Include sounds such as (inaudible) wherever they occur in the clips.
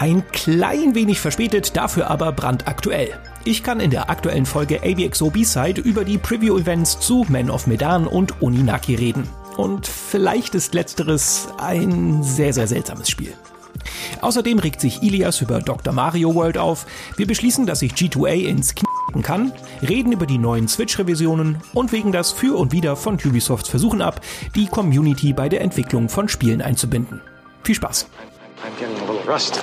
Ein klein wenig verspätet, dafür aber brandaktuell. Ich kann in der aktuellen Folge AVXO B-Side über die Preview-Events zu Man of Medan und Oninaki reden. Und vielleicht ist letzteres ein sehr, sehr seltsames Spiel. Außerdem regt sich Ilias über Dr. Mario World auf. Wir beschließen, dass sich G2A ins Knie kann, reden über die neuen Switch-Revisionen und wegen das Für und Wider von Ubisofts Versuchen ab, die Community bei der Entwicklung von Spielen einzubinden. Viel Spaß! Rusty.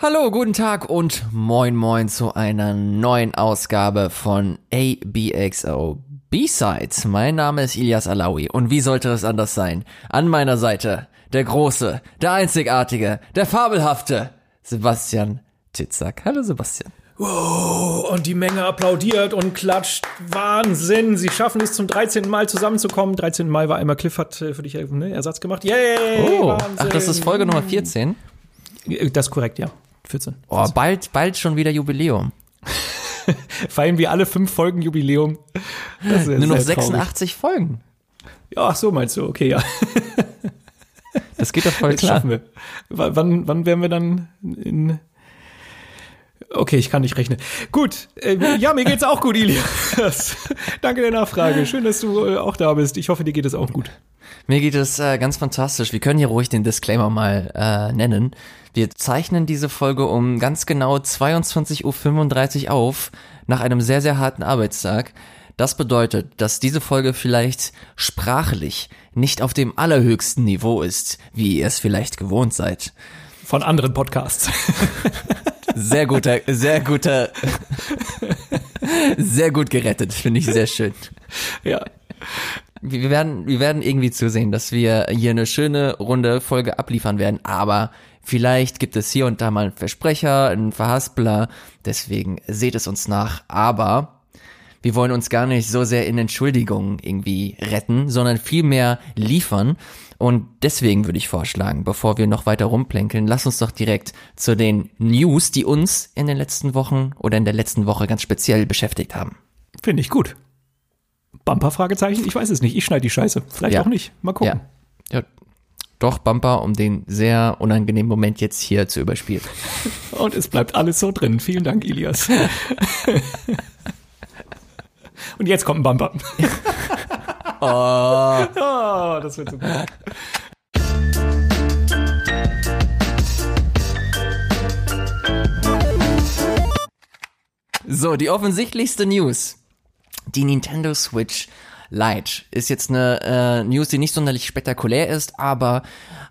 Hallo, guten Tag und moin moin zu einer neuen Ausgabe von ABXO B-Sides. Mein Name ist Ilias Alawi und wie sollte es anders sein? An meiner Seite der große, der einzigartige, der fabelhafte Sebastian Titzak. Hallo Sebastian. Wow, und die Menge applaudiert und klatscht. Wahnsinn. Sie schaffen es zum 13. Mal zusammenzukommen. 13. Mal war einmal Cliff hat äh, für dich ne, Ersatz gemacht. Yay! Oh, Wahnsinn. ach, das ist Folge Nummer 14? Das ist korrekt, ja. 14. Oh, bald, bald schon wieder Jubiläum. (laughs) Feiern wir alle fünf Folgen Jubiläum. Nur noch 86 traurig. Folgen. Ja, ach so meinst du, okay, ja. Das geht doch voll Jetzt klar. Wir. Wann, wann werden wir dann in Okay, ich kann nicht rechnen. Gut, äh, ja, mir geht's auch gut, Ilias. (laughs) Danke der Nachfrage. Schön, dass du äh, auch da bist. Ich hoffe, dir geht es auch gut. Mir geht es äh, ganz fantastisch. Wir können hier ruhig den Disclaimer mal äh, nennen. Wir zeichnen diese Folge um ganz genau 22.35 Uhr auf, nach einem sehr, sehr harten Arbeitstag. Das bedeutet, dass diese Folge vielleicht sprachlich nicht auf dem allerhöchsten Niveau ist, wie ihr es vielleicht gewohnt seid. Von anderen Podcasts. (laughs) Sehr guter, sehr guter, sehr gut gerettet, finde ich sehr schön. Ja. Wir werden, wir werden irgendwie zusehen, dass wir hier eine schöne runde Folge abliefern werden, aber vielleicht gibt es hier und da mal einen Versprecher, einen Verhaspler, deswegen seht es uns nach, aber wir wollen uns gar nicht so sehr in Entschuldigungen irgendwie retten, sondern vielmehr liefern und deswegen würde ich vorschlagen, bevor wir noch weiter rumplänkeln, lass uns doch direkt zu den News, die uns in den letzten Wochen oder in der letzten Woche ganz speziell beschäftigt haben. Finde ich gut. Bumper Fragezeichen? Ich weiß es nicht. Ich schneide die Scheiße. Vielleicht ja. auch nicht. Mal gucken. Ja. ja. Doch, Bumper, um den sehr unangenehmen Moment jetzt hier zu überspielen. (laughs) Und es bleibt alles so drin. Vielen Dank, Ilias. (laughs) Und jetzt kommt ein Bumper. Oh. (laughs) (laughs) oh, das wird super. So, die offensichtlichste News. Die Nintendo Switch Lite ist jetzt eine äh, News, die nicht sonderlich spektakulär ist, aber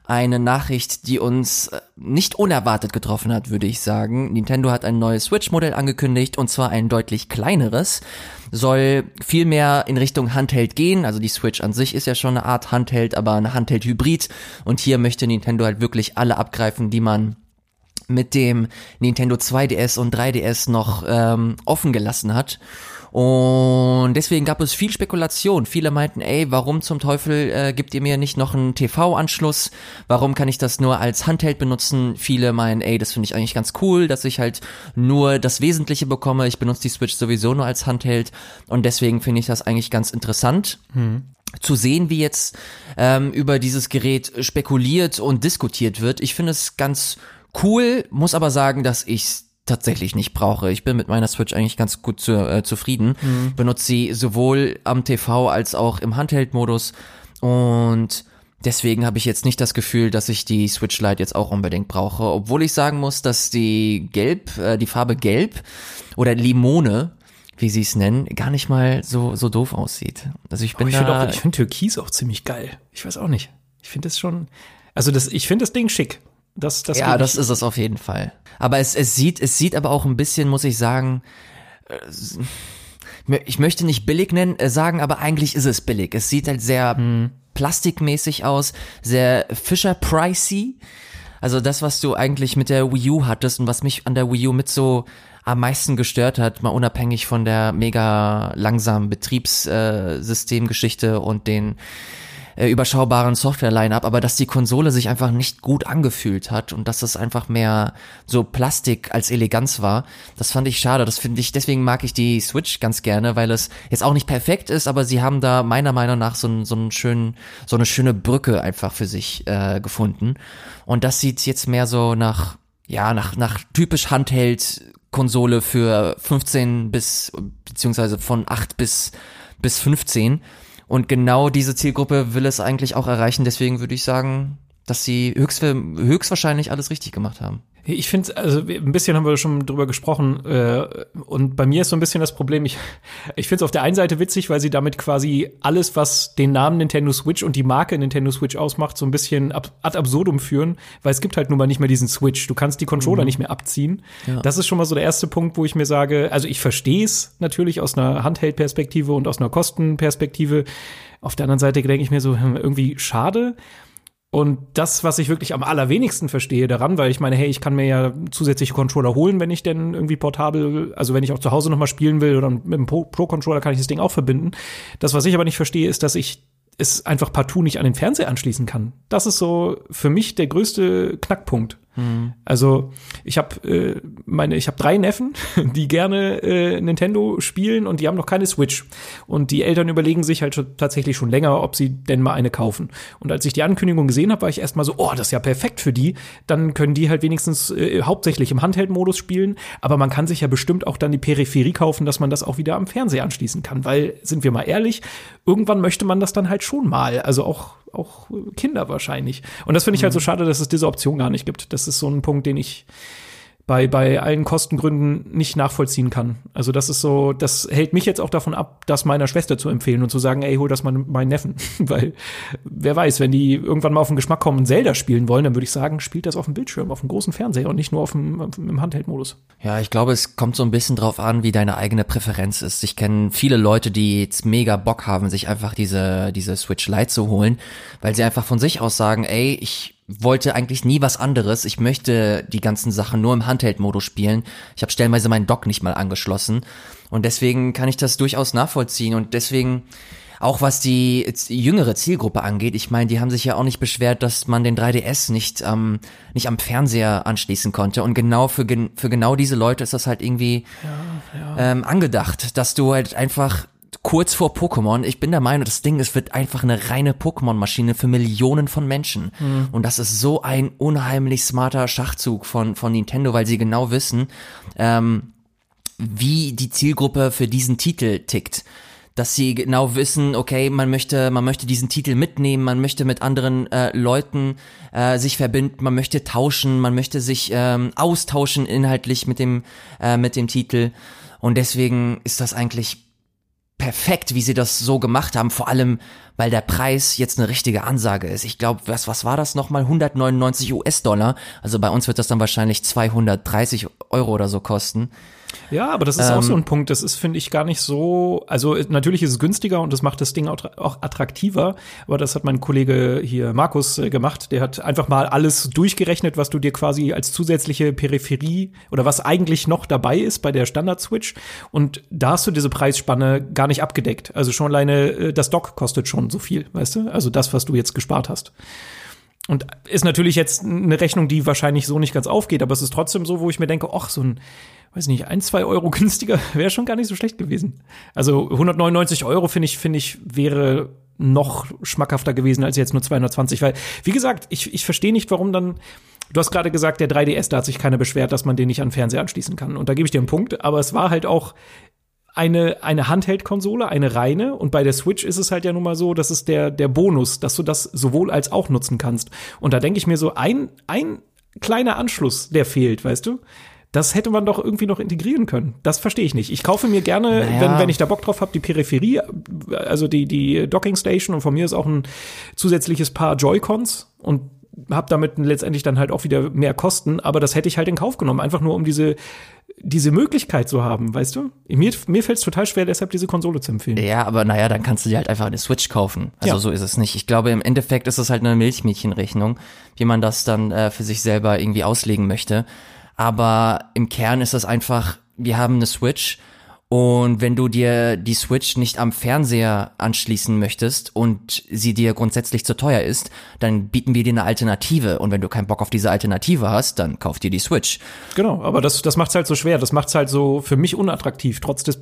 eine Nachricht, die uns äh, nicht unerwartet getroffen hat, würde ich sagen. Nintendo hat ein neues Switch-Modell angekündigt und zwar ein deutlich kleineres. Soll viel mehr in Richtung Handheld gehen. Also die Switch an sich ist ja schon eine Art Handheld, aber eine Handheld-Hybrid. Und hier möchte Nintendo halt wirklich alle abgreifen, die man mit dem Nintendo 2DS und 3DS noch ähm, offen gelassen hat. Und deswegen gab es viel Spekulation. Viele meinten, ey, warum zum Teufel äh, gibt ihr mir nicht noch einen TV-Anschluss? Warum kann ich das nur als Handheld benutzen? Viele meinen, ey, das finde ich eigentlich ganz cool, dass ich halt nur das Wesentliche bekomme. Ich benutze die Switch sowieso nur als Handheld. Und deswegen finde ich das eigentlich ganz interessant. Hm zu sehen, wie jetzt ähm, über dieses Gerät spekuliert und diskutiert wird. Ich finde es ganz cool, muss aber sagen, dass ich tatsächlich nicht brauche. Ich bin mit meiner Switch eigentlich ganz gut zu, äh, zufrieden. Mhm. Benutze sie sowohl am TV als auch im Handheld-Modus und deswegen habe ich jetzt nicht das Gefühl, dass ich die Switch Lite jetzt auch unbedingt brauche, obwohl ich sagen muss, dass die Gelb, äh, die Farbe Gelb oder Limone wie sie es nennen, gar nicht mal so so doof aussieht. Also ich bin oh, ich da. Find auch, ich finde Türkis auch ziemlich geil. Ich weiß auch nicht. Ich finde das schon. Also das, ich finde das Ding schick. Das, das ja, das ist es auf jeden Fall. Aber es, es sieht, es sieht aber auch ein bisschen, muss ich sagen, äh, ich möchte nicht billig nennen, äh, sagen, aber eigentlich ist es billig. Es sieht halt sehr hm. plastikmäßig aus, sehr Fisher pricey. Also das, was du eigentlich mit der Wii U hattest und was mich an der Wii U mit so am meisten gestört hat, mal unabhängig von der mega langsamen Betriebssystemgeschichte und den äh, überschaubaren Software-Line-Up, aber dass die Konsole sich einfach nicht gut angefühlt hat und dass es einfach mehr so Plastik als Eleganz war. Das fand ich schade. Das finde ich, deswegen mag ich die Switch ganz gerne, weil es jetzt auch nicht perfekt ist, aber sie haben da meiner Meinung nach so, so einen schönen, so eine schöne Brücke einfach für sich äh, gefunden. Und das sieht jetzt mehr so nach, ja, nach, nach typisch Handheld Konsole für 15 bis, beziehungsweise von 8 bis, bis 15. Und genau diese Zielgruppe will es eigentlich auch erreichen. Deswegen würde ich sagen, dass sie höchst, höchstwahrscheinlich alles richtig gemacht haben. Ich finde, also ein bisschen haben wir schon drüber gesprochen äh, und bei mir ist so ein bisschen das Problem, ich, (laughs) ich finde es auf der einen Seite witzig, weil sie damit quasi alles, was den Namen Nintendo Switch und die Marke Nintendo Switch ausmacht, so ein bisschen ab, ad absurdum führen, weil es gibt halt nun mal nicht mehr diesen Switch. Du kannst die Controller mhm. nicht mehr abziehen. Ja. Das ist schon mal so der erste Punkt, wo ich mir sage, also ich verstehe es natürlich aus einer Handheld-Perspektive und aus einer Kostenperspektive. Auf der anderen Seite denke ich mir so, hm, irgendwie schade. Und das, was ich wirklich am allerwenigsten verstehe daran, weil ich meine, hey, ich kann mir ja zusätzliche Controller holen, wenn ich denn irgendwie portabel, also wenn ich auch zu Hause nochmal spielen will oder mit dem Pro-Controller kann ich das Ding auch verbinden. Das, was ich aber nicht verstehe, ist, dass ich es einfach partout nicht an den Fernseher anschließen kann. Das ist so für mich der größte Knackpunkt. Mhm. Also ich habe äh, meine, ich habe drei Neffen, (laughs) die gerne äh, Nintendo spielen und die haben noch keine Switch. Und die Eltern überlegen sich halt schon, tatsächlich schon länger, ob sie denn mal eine kaufen. Und als ich die Ankündigung gesehen habe, war ich erstmal so, oh, das ist ja perfekt für die. Dann können die halt wenigstens äh, hauptsächlich im Handheld-Modus spielen. Aber man kann sich ja bestimmt auch dann die Peripherie kaufen, dass man das auch wieder am Fernseher anschließen kann. Weil, sind wir mal ehrlich, irgendwann möchte man das dann halt schon mal. Also auch auch Kinder wahrscheinlich. Und das finde ich halt so mhm. schade, dass es diese Option gar nicht gibt. Das ist so ein Punkt, den ich bei, bei allen Kostengründen nicht nachvollziehen kann. Also das ist so, das hält mich jetzt auch davon ab, das meiner Schwester zu empfehlen und zu sagen, ey, hol das mal meinen Neffen. (laughs) Weil wer weiß, wenn die irgendwann mal auf den Geschmack kommen und Zelda spielen wollen, dann würde ich sagen, spielt das auf dem Bildschirm, auf dem großen Fernseher und nicht nur auf dem, auf im Handheld-Modus. Ja, ich glaube, es kommt so ein bisschen drauf an, wie deine eigene Präferenz ist. Ich kenne viele Leute, die jetzt mega Bock haben, sich einfach diese, diese Switch Lite zu holen, weil sie einfach von sich aus sagen, ey, ich wollte eigentlich nie was anderes. Ich möchte die ganzen Sachen nur im Handheld-Modus spielen. Ich habe stellenweise meinen Dock nicht mal angeschlossen. Und deswegen kann ich das durchaus nachvollziehen. Und deswegen, auch was die jüngere Zielgruppe angeht, ich meine, die haben sich ja auch nicht beschwert, dass man den 3DS nicht, ähm, nicht am Fernseher anschließen konnte. Und genau für, für genau diese Leute ist das halt irgendwie ja, ja. Ähm, angedacht, dass du halt einfach kurz vor Pokémon. Ich bin der Meinung, das Ding, es wird einfach eine reine Pokémon-Maschine für Millionen von Menschen. Mhm. Und das ist so ein unheimlich smarter Schachzug von, von Nintendo, weil sie genau wissen, ähm, wie die Zielgruppe für diesen Titel tickt dass sie genau wissen, okay, man möchte, man möchte diesen Titel mitnehmen, man möchte mit anderen äh, Leuten äh, sich verbinden, man möchte tauschen, man möchte sich ähm, austauschen inhaltlich mit dem äh, mit dem Titel und deswegen ist das eigentlich perfekt, wie sie das so gemacht haben, vor allem, weil der Preis jetzt eine richtige Ansage ist. Ich glaube, was, was war das nochmal? 199 US-Dollar. Also bei uns wird das dann wahrscheinlich 230 Euro oder so kosten. Ja, aber das ist ähm, auch so ähm, ein Punkt. Das ist, finde ich, gar nicht so. Also natürlich ist es günstiger und das macht das Ding auch, auch attraktiver. Aber das hat mein Kollege hier Markus äh, gemacht. Der hat einfach mal alles durchgerechnet, was du dir quasi als zusätzliche Peripherie oder was eigentlich noch dabei ist bei der Standard Switch. Und da hast du diese Preisspanne gar nicht abgedeckt. Also schon alleine äh, das Dock kostet schon so viel, weißt du? Also das, was du jetzt gespart hast. Und ist natürlich jetzt eine Rechnung, die wahrscheinlich so nicht ganz aufgeht, aber es ist trotzdem so, wo ich mir denke, ach, so ein weiß nicht, ein, zwei Euro (laughs) günstiger wäre schon gar nicht so schlecht gewesen. Also 199 Euro finde ich, finde ich, wäre noch schmackhafter gewesen als jetzt nur 220, weil, wie gesagt, ich, ich verstehe nicht, warum dann, du hast gerade gesagt, der 3DS, da hat sich keiner beschwert, dass man den nicht an Fernseher anschließen kann. Und da gebe ich dir einen Punkt, aber es war halt auch eine, eine Handheld-Konsole, eine reine. Und bei der Switch ist es halt ja nun mal so, das ist der, der Bonus, dass du das sowohl als auch nutzen kannst. Und da denke ich mir so, ein, ein kleiner Anschluss, der fehlt, weißt du? Das hätte man doch irgendwie noch integrieren können. Das verstehe ich nicht. Ich kaufe mir gerne, naja. wenn, wenn ich da Bock drauf habe, die Peripherie, also die, die Docking Station und von mir ist auch ein zusätzliches Paar Joy-Cons und habe damit letztendlich dann halt auch wieder mehr Kosten, aber das hätte ich halt in Kauf genommen, einfach nur um diese diese Möglichkeit zu haben, weißt du? Mir, mir fällt es total schwer, deshalb diese Konsole zu empfehlen. Ja, aber naja, dann kannst du dir halt einfach eine Switch kaufen. Also ja. so ist es nicht. Ich glaube, im Endeffekt ist es halt eine Milchmädchenrechnung, wie man das dann äh, für sich selber irgendwie auslegen möchte. Aber im Kern ist das einfach, wir haben eine Switch Und wenn du dir die Switch nicht am Fernseher anschließen möchtest und sie dir grundsätzlich zu teuer ist, dann bieten wir dir eine Alternative. Und wenn du keinen Bock auf diese Alternative hast, dann kauf dir die Switch. Genau, aber das, das macht's halt so schwer. Das macht's halt so für mich unattraktiv, trotz des,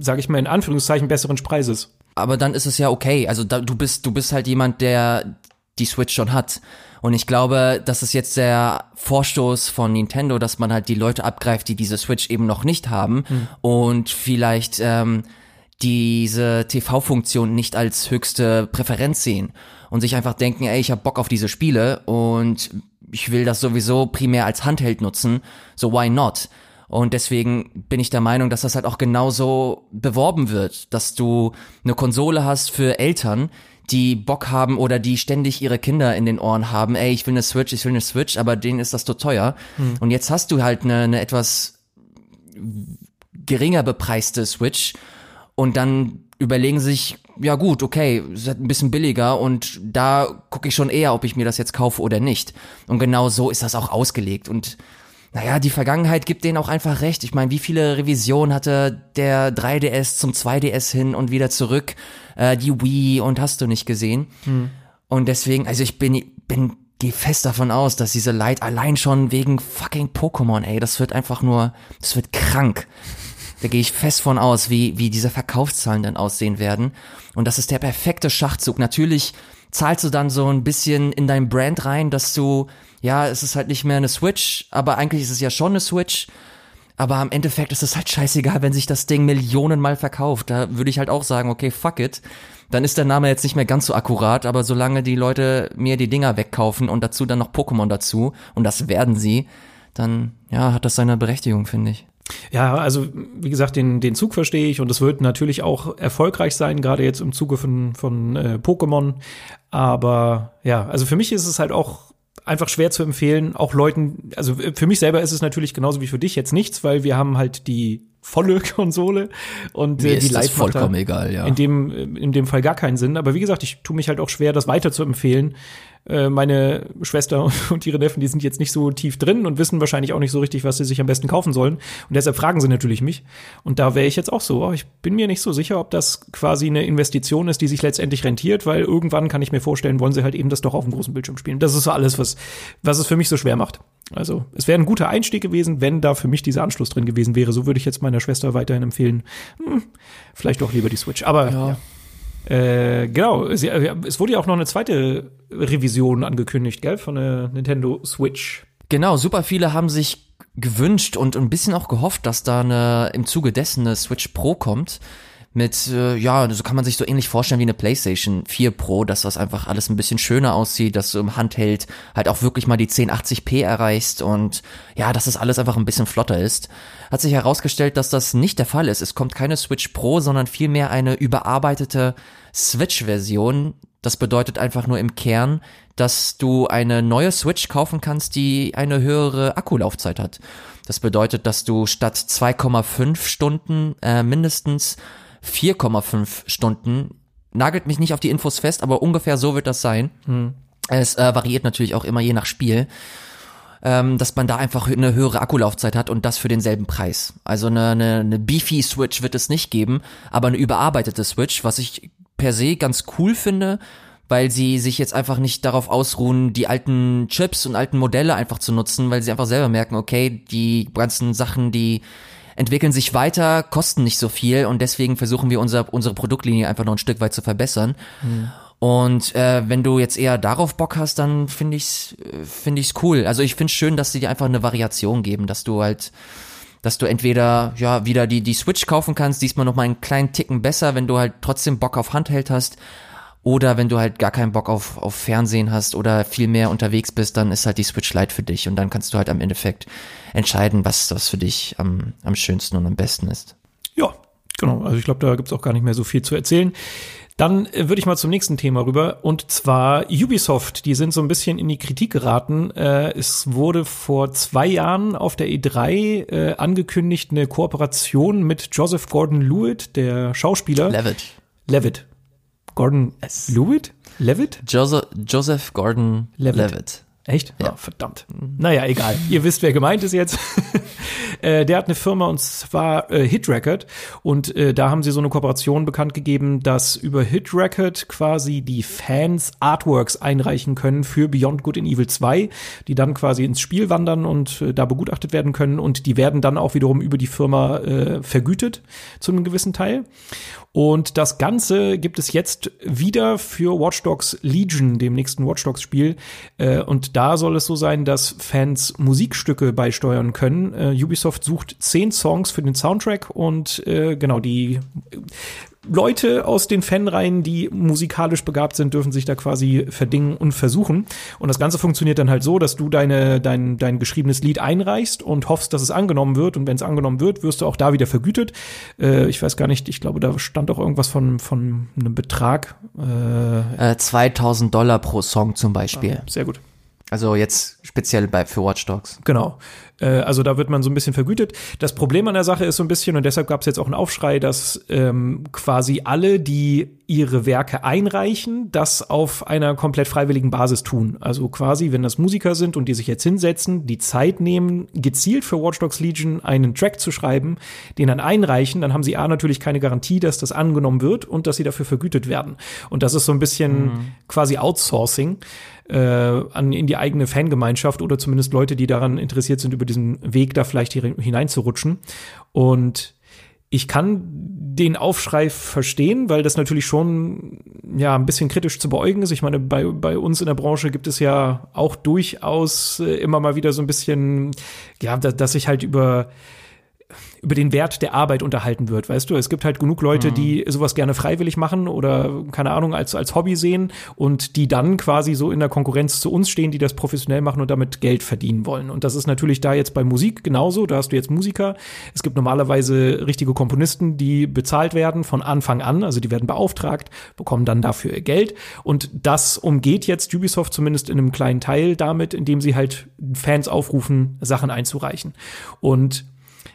sage ich mal in Anführungszeichen, besseren Preises. Aber dann ist es ja okay. Also da, du bist, du bist halt jemand, der die Switch schon hat. Und ich glaube, das ist jetzt der Vorstoß von Nintendo, dass man halt die Leute abgreift, die diese Switch eben noch nicht haben mhm. und vielleicht ähm, diese TV-Funktion nicht als höchste Präferenz sehen und sich einfach denken, ey, ich habe Bock auf diese Spiele und ich will das sowieso primär als Handheld nutzen, so why not? Und deswegen bin ich der Meinung, dass das halt auch genauso beworben wird, dass du eine Konsole hast für Eltern, die Bock haben oder die ständig ihre Kinder in den Ohren haben, ey, ich will eine Switch, ich will eine Switch, aber denen ist das zu teuer. Hm. Und jetzt hast du halt eine, eine etwas geringer bepreiste Switch und dann überlegen sich, ja gut, okay, ist halt ein bisschen billiger und da gucke ich schon eher, ob ich mir das jetzt kaufe oder nicht. Und genau so ist das auch ausgelegt und naja, die Vergangenheit gibt denen auch einfach recht. Ich meine, wie viele Revisionen hatte der 3DS zum 2DS hin und wieder zurück, äh, die Wii und hast du nicht gesehen. Hm. Und deswegen, also ich bin, bin, geh fest davon aus, dass diese Light allein schon wegen fucking Pokémon, ey, das wird einfach nur, das wird krank. Da gehe ich fest von aus, wie, wie diese Verkaufszahlen dann aussehen werden. Und das ist der perfekte Schachzug. Natürlich zahlst du dann so ein bisschen in dein Brand rein, dass du, ja, es ist halt nicht mehr eine Switch, aber eigentlich ist es ja schon eine Switch. Aber am Endeffekt ist es halt scheißegal, wenn sich das Ding Millionenmal verkauft. Da würde ich halt auch sagen, okay, fuck it. Dann ist der Name jetzt nicht mehr ganz so akkurat, aber solange die Leute mir die Dinger wegkaufen und dazu dann noch Pokémon dazu, und das werden sie, dann, ja, hat das seine Berechtigung, finde ich. Ja, also wie gesagt, den, den Zug verstehe ich und es wird natürlich auch erfolgreich sein, gerade jetzt im Zuge von, von äh, Pokémon. Aber ja, also für mich ist es halt auch einfach schwer zu empfehlen, auch Leuten, also für mich selber ist es natürlich genauso wie für dich jetzt nichts, weil wir haben halt die volle (laughs) Konsole und äh, die Live vollkommen egal, ja. In dem in dem Fall gar keinen Sinn, aber wie gesagt, ich tue mich halt auch schwer das weiter zu empfehlen, äh, meine Schwester (laughs) und ihre Neffen, die sind jetzt nicht so tief drin und wissen wahrscheinlich auch nicht so richtig, was sie sich am besten kaufen sollen. Und deshalb fragen sie natürlich mich. Und da wäre ich jetzt auch so. Oh, ich bin mir nicht so sicher, ob das quasi eine Investition ist, die sich letztendlich rentiert, weil irgendwann kann ich mir vorstellen, wollen sie halt eben das doch auf dem großen Bildschirm spielen. Das ist so alles, was, was es für mich so schwer macht. Also es wäre ein guter Einstieg gewesen, wenn da für mich dieser Anschluss drin gewesen wäre. So würde ich jetzt meiner Schwester weiterhin empfehlen. Hm, vielleicht doch lieber die Switch. Aber ja. ja. Äh, genau, sie, äh, es wurde ja auch noch eine zweite Revision angekündigt, gell, von der Nintendo Switch. Genau, super viele haben sich gewünscht und ein bisschen auch gehofft, dass da eine, im Zuge dessen eine Switch Pro kommt mit, äh, ja, so kann man sich so ähnlich vorstellen wie eine PlayStation 4 Pro, dass das einfach alles ein bisschen schöner aussieht, dass du im Handheld halt auch wirklich mal die 1080p erreichst und ja, dass das alles einfach ein bisschen flotter ist. Hat sich herausgestellt, dass das nicht der Fall ist. Es kommt keine Switch Pro, sondern vielmehr eine überarbeitete Switch-Version. Das bedeutet einfach nur im Kern, dass du eine neue Switch kaufen kannst, die eine höhere Akkulaufzeit hat. Das bedeutet, dass du statt 2,5 Stunden äh, mindestens 4,5 Stunden. Nagelt mich nicht auf die Infos fest, aber ungefähr so wird das sein. Hm. Es äh, variiert natürlich auch immer je nach Spiel. Ähm, dass man da einfach eine höhere Akkulaufzeit hat und das für denselben Preis. Also eine, eine, eine Beefy Switch wird es nicht geben, aber eine überarbeitete Switch, was ich per se ganz cool finde, weil sie sich jetzt einfach nicht darauf ausruhen, die alten Chips und alten Modelle einfach zu nutzen, weil sie einfach selber merken, okay, die ganzen Sachen, die entwickeln sich weiter, kosten nicht so viel und deswegen versuchen wir unser, unsere Produktlinie einfach noch ein Stück weit zu verbessern. Mhm. Und äh, wenn du jetzt eher darauf Bock hast, dann finde ich's finde ich's cool. Also ich finde schön, dass sie dir einfach eine Variation geben, dass du halt dass du entweder ja wieder die die Switch kaufen kannst, diesmal noch mal einen kleinen Ticken besser, wenn du halt trotzdem Bock auf Handheld hast, oder wenn du halt gar keinen Bock auf, auf Fernsehen hast oder viel mehr unterwegs bist, dann ist halt die Switch Lite für dich und dann kannst du halt am Endeffekt entscheiden, was, was für dich am, am schönsten und am besten ist. Ja, genau. Also ich glaube, da gibt's auch gar nicht mehr so viel zu erzählen. Dann äh, würde ich mal zum nächsten Thema rüber und zwar Ubisoft. Die sind so ein bisschen in die Kritik geraten. Äh, es wurde vor zwei Jahren auf der E3 äh, angekündigt eine Kooperation mit Joseph Gordon-Lewitt, der Schauspieler. Levitt. Levitt. Gordon es Lewitt? Levitt? Joseph, Joseph Gordon Levitt. Levitt. Echt? Ja, oh, verdammt. Naja, egal. Ihr wisst, wer gemeint ist jetzt. (laughs) äh, der hat eine Firma und zwar äh, Hit Record und äh, da haben sie so eine Kooperation bekannt gegeben, dass über Hit Record quasi die Fans Artworks einreichen können für Beyond Good and Evil 2, die dann quasi ins Spiel wandern und äh, da begutachtet werden können und die werden dann auch wiederum über die Firma äh, vergütet zu einem gewissen Teil. Und das Ganze gibt es jetzt wieder für Watch Dogs Legion, dem nächsten Watch Dogs Spiel. Äh, und da soll es so sein, dass Fans Musikstücke beisteuern können. Äh, Ubisoft sucht zehn Songs für den Soundtrack und äh, genau die Leute aus den Fanreihen, die musikalisch begabt sind, dürfen sich da quasi verdingen und versuchen. Und das Ganze funktioniert dann halt so, dass du deine, dein, dein geschriebenes Lied einreichst und hoffst, dass es angenommen wird. Und wenn es angenommen wird, wirst du auch da wieder vergütet. Äh, ich weiß gar nicht, ich glaube, da stand auch irgendwas von, von einem Betrag. Äh, äh 2000 Dollar pro Song zum Beispiel. Ah, sehr gut. Also jetzt speziell bei für Watch Dogs. Genau. Äh, also da wird man so ein bisschen vergütet. Das Problem an der Sache ist so ein bisschen, und deshalb gab es jetzt auch einen Aufschrei, dass ähm, quasi alle, die ihre Werke einreichen, das auf einer komplett freiwilligen Basis tun. Also quasi, wenn das Musiker sind und die sich jetzt hinsetzen, die Zeit nehmen, gezielt für Watch Dogs Legion einen Track zu schreiben, den dann einreichen, dann haben sie A natürlich keine Garantie, dass das angenommen wird und dass sie dafür vergütet werden. Und das ist so ein bisschen mhm. quasi Outsourcing äh, an, in die eigene Fangemeinschaft oder zumindest Leute, die daran interessiert sind, über diesen Weg da vielleicht hineinzurutschen. Und ich kann den Aufschrei verstehen, weil das natürlich schon ja ein bisschen kritisch zu beäugen ist. Ich meine, bei, bei uns in der Branche gibt es ja auch durchaus äh, immer mal wieder so ein bisschen, ja, dass, dass ich halt über über den Wert der Arbeit unterhalten wird. Weißt du, es gibt halt genug Leute, mhm. die sowas gerne freiwillig machen oder keine Ahnung als als Hobby sehen und die dann quasi so in der Konkurrenz zu uns stehen, die das professionell machen und damit Geld verdienen wollen. Und das ist natürlich da jetzt bei Musik genauso. Da hast du jetzt Musiker. Es gibt normalerweise richtige Komponisten, die bezahlt werden von Anfang an, also die werden beauftragt, bekommen dann dafür Geld. Und das umgeht jetzt Ubisoft zumindest in einem kleinen Teil damit, indem sie halt Fans aufrufen, Sachen einzureichen. Und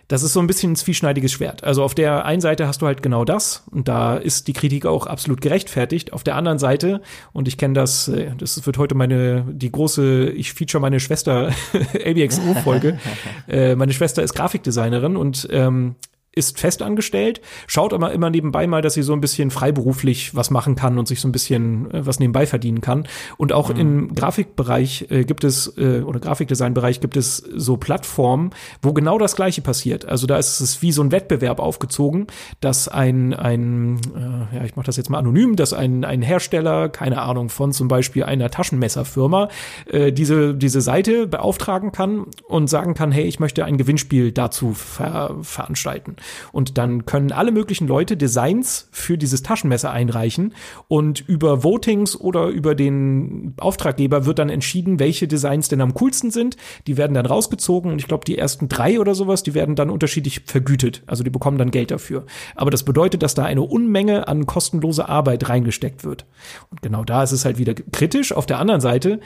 das ist so ein bisschen ein zwieschneidiges Schwert. Also auf der einen Seite hast du halt genau das und da ist die Kritik auch absolut gerechtfertigt. Auf der anderen Seite, und ich kenne das, äh, das wird heute meine, die große, ich feature meine Schwester (laughs) ABXO-Folge. (laughs) äh, meine Schwester ist Grafikdesignerin und ähm, ist festangestellt, schaut aber immer nebenbei mal, dass sie so ein bisschen freiberuflich was machen kann und sich so ein bisschen äh, was nebenbei verdienen kann. Und auch mhm. im Grafikbereich äh, gibt es, äh, oder Grafikdesignbereich gibt es so Plattformen, wo genau das Gleiche passiert. Also da ist es wie so ein Wettbewerb aufgezogen, dass ein, ein äh, ja, ich mache das jetzt mal anonym, dass ein, ein Hersteller, keine Ahnung, von zum Beispiel einer Taschenmesserfirma, äh, diese, diese Seite beauftragen kann und sagen kann, hey, ich möchte ein Gewinnspiel dazu ver veranstalten. Und dann können alle möglichen Leute Designs für dieses Taschenmesser einreichen und über Votings oder über den Auftraggeber wird dann entschieden, welche Designs denn am coolsten sind. Die werden dann rausgezogen und ich glaube, die ersten drei oder sowas, die werden dann unterschiedlich vergütet. Also die bekommen dann Geld dafür. Aber das bedeutet, dass da eine Unmenge an kostenloser Arbeit reingesteckt wird. Und genau da ist es halt wieder kritisch. Auf der anderen Seite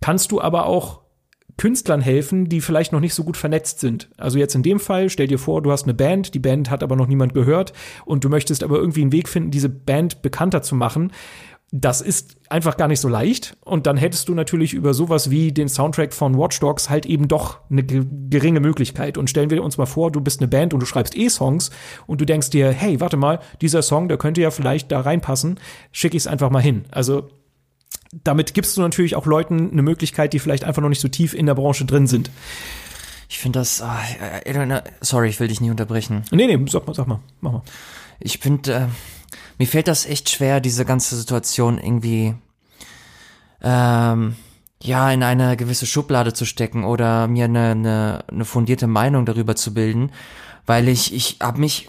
kannst du aber auch Künstlern helfen, die vielleicht noch nicht so gut vernetzt sind. Also jetzt in dem Fall, stell dir vor, du hast eine Band, die Band hat aber noch niemand gehört und du möchtest aber irgendwie einen Weg finden, diese Band bekannter zu machen. Das ist einfach gar nicht so leicht. Und dann hättest du natürlich über sowas wie den Soundtrack von Watch Dogs halt eben doch eine geringe Möglichkeit. Und stellen wir uns mal vor, du bist eine Band und du schreibst E-Songs und du denkst dir, hey, warte mal, dieser Song, der könnte ja vielleicht da reinpassen, schicke ich es einfach mal hin. Also damit gibst du natürlich auch Leuten eine Möglichkeit, die vielleicht einfach noch nicht so tief in der Branche drin sind. Ich finde das, ah, sorry, ich will dich nie unterbrechen. Nee, nee, sag mal, sag mal, mach mal. Ich finde, äh, mir fällt das echt schwer, diese ganze Situation irgendwie, ähm, ja, in eine gewisse Schublade zu stecken oder mir eine, eine, eine fundierte Meinung darüber zu bilden, weil ich, ich habe mich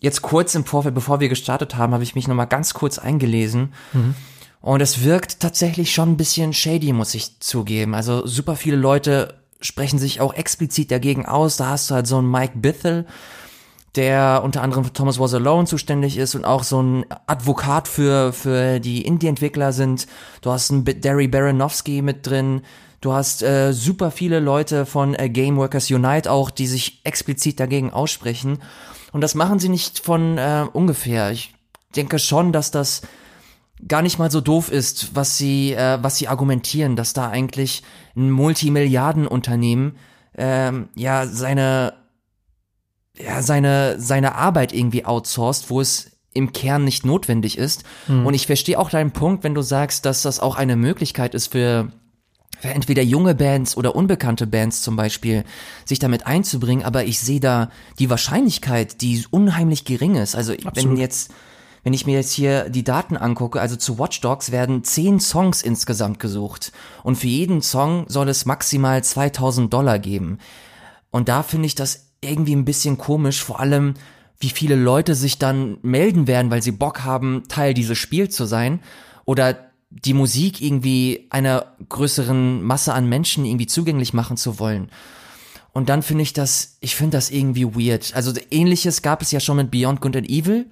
jetzt kurz im Vorfeld, bevor wir gestartet haben, habe ich mich nochmal ganz kurz eingelesen. Mhm. Und es wirkt tatsächlich schon ein bisschen shady, muss ich zugeben. Also super viele Leute sprechen sich auch explizit dagegen aus. Da hast du halt so einen Mike Bithell, der unter anderem für Thomas Was Alone zuständig ist und auch so ein Advokat für, für die Indie-Entwickler sind. Du hast einen Derry Baranowski mit drin. Du hast äh, super viele Leute von äh, Game Workers Unite auch, die sich explizit dagegen aussprechen. Und das machen sie nicht von äh, ungefähr. Ich denke schon, dass das gar nicht mal so doof ist, was sie, äh, was sie argumentieren, dass da eigentlich ein Multimilliardenunternehmen ähm, ja seine ja seine seine Arbeit irgendwie outsourced, wo es im Kern nicht notwendig ist. Mhm. Und ich verstehe auch deinen Punkt, wenn du sagst, dass das auch eine Möglichkeit ist für für entweder junge Bands oder unbekannte Bands zum Beispiel, sich damit einzubringen, aber ich sehe da die Wahrscheinlichkeit, die unheimlich gering ist. Also Absolut. wenn jetzt wenn ich mir jetzt hier die Daten angucke, also zu Watch Dogs werden zehn Songs insgesamt gesucht. Und für jeden Song soll es maximal 2000 Dollar geben. Und da finde ich das irgendwie ein bisschen komisch, vor allem, wie viele Leute sich dann melden werden, weil sie Bock haben, Teil dieses Spiels zu sein. Oder die Musik irgendwie einer größeren Masse an Menschen irgendwie zugänglich machen zu wollen. Und dann finde ich das, ich finde das irgendwie weird. Also ähnliches gab es ja schon mit Beyond Good and Evil.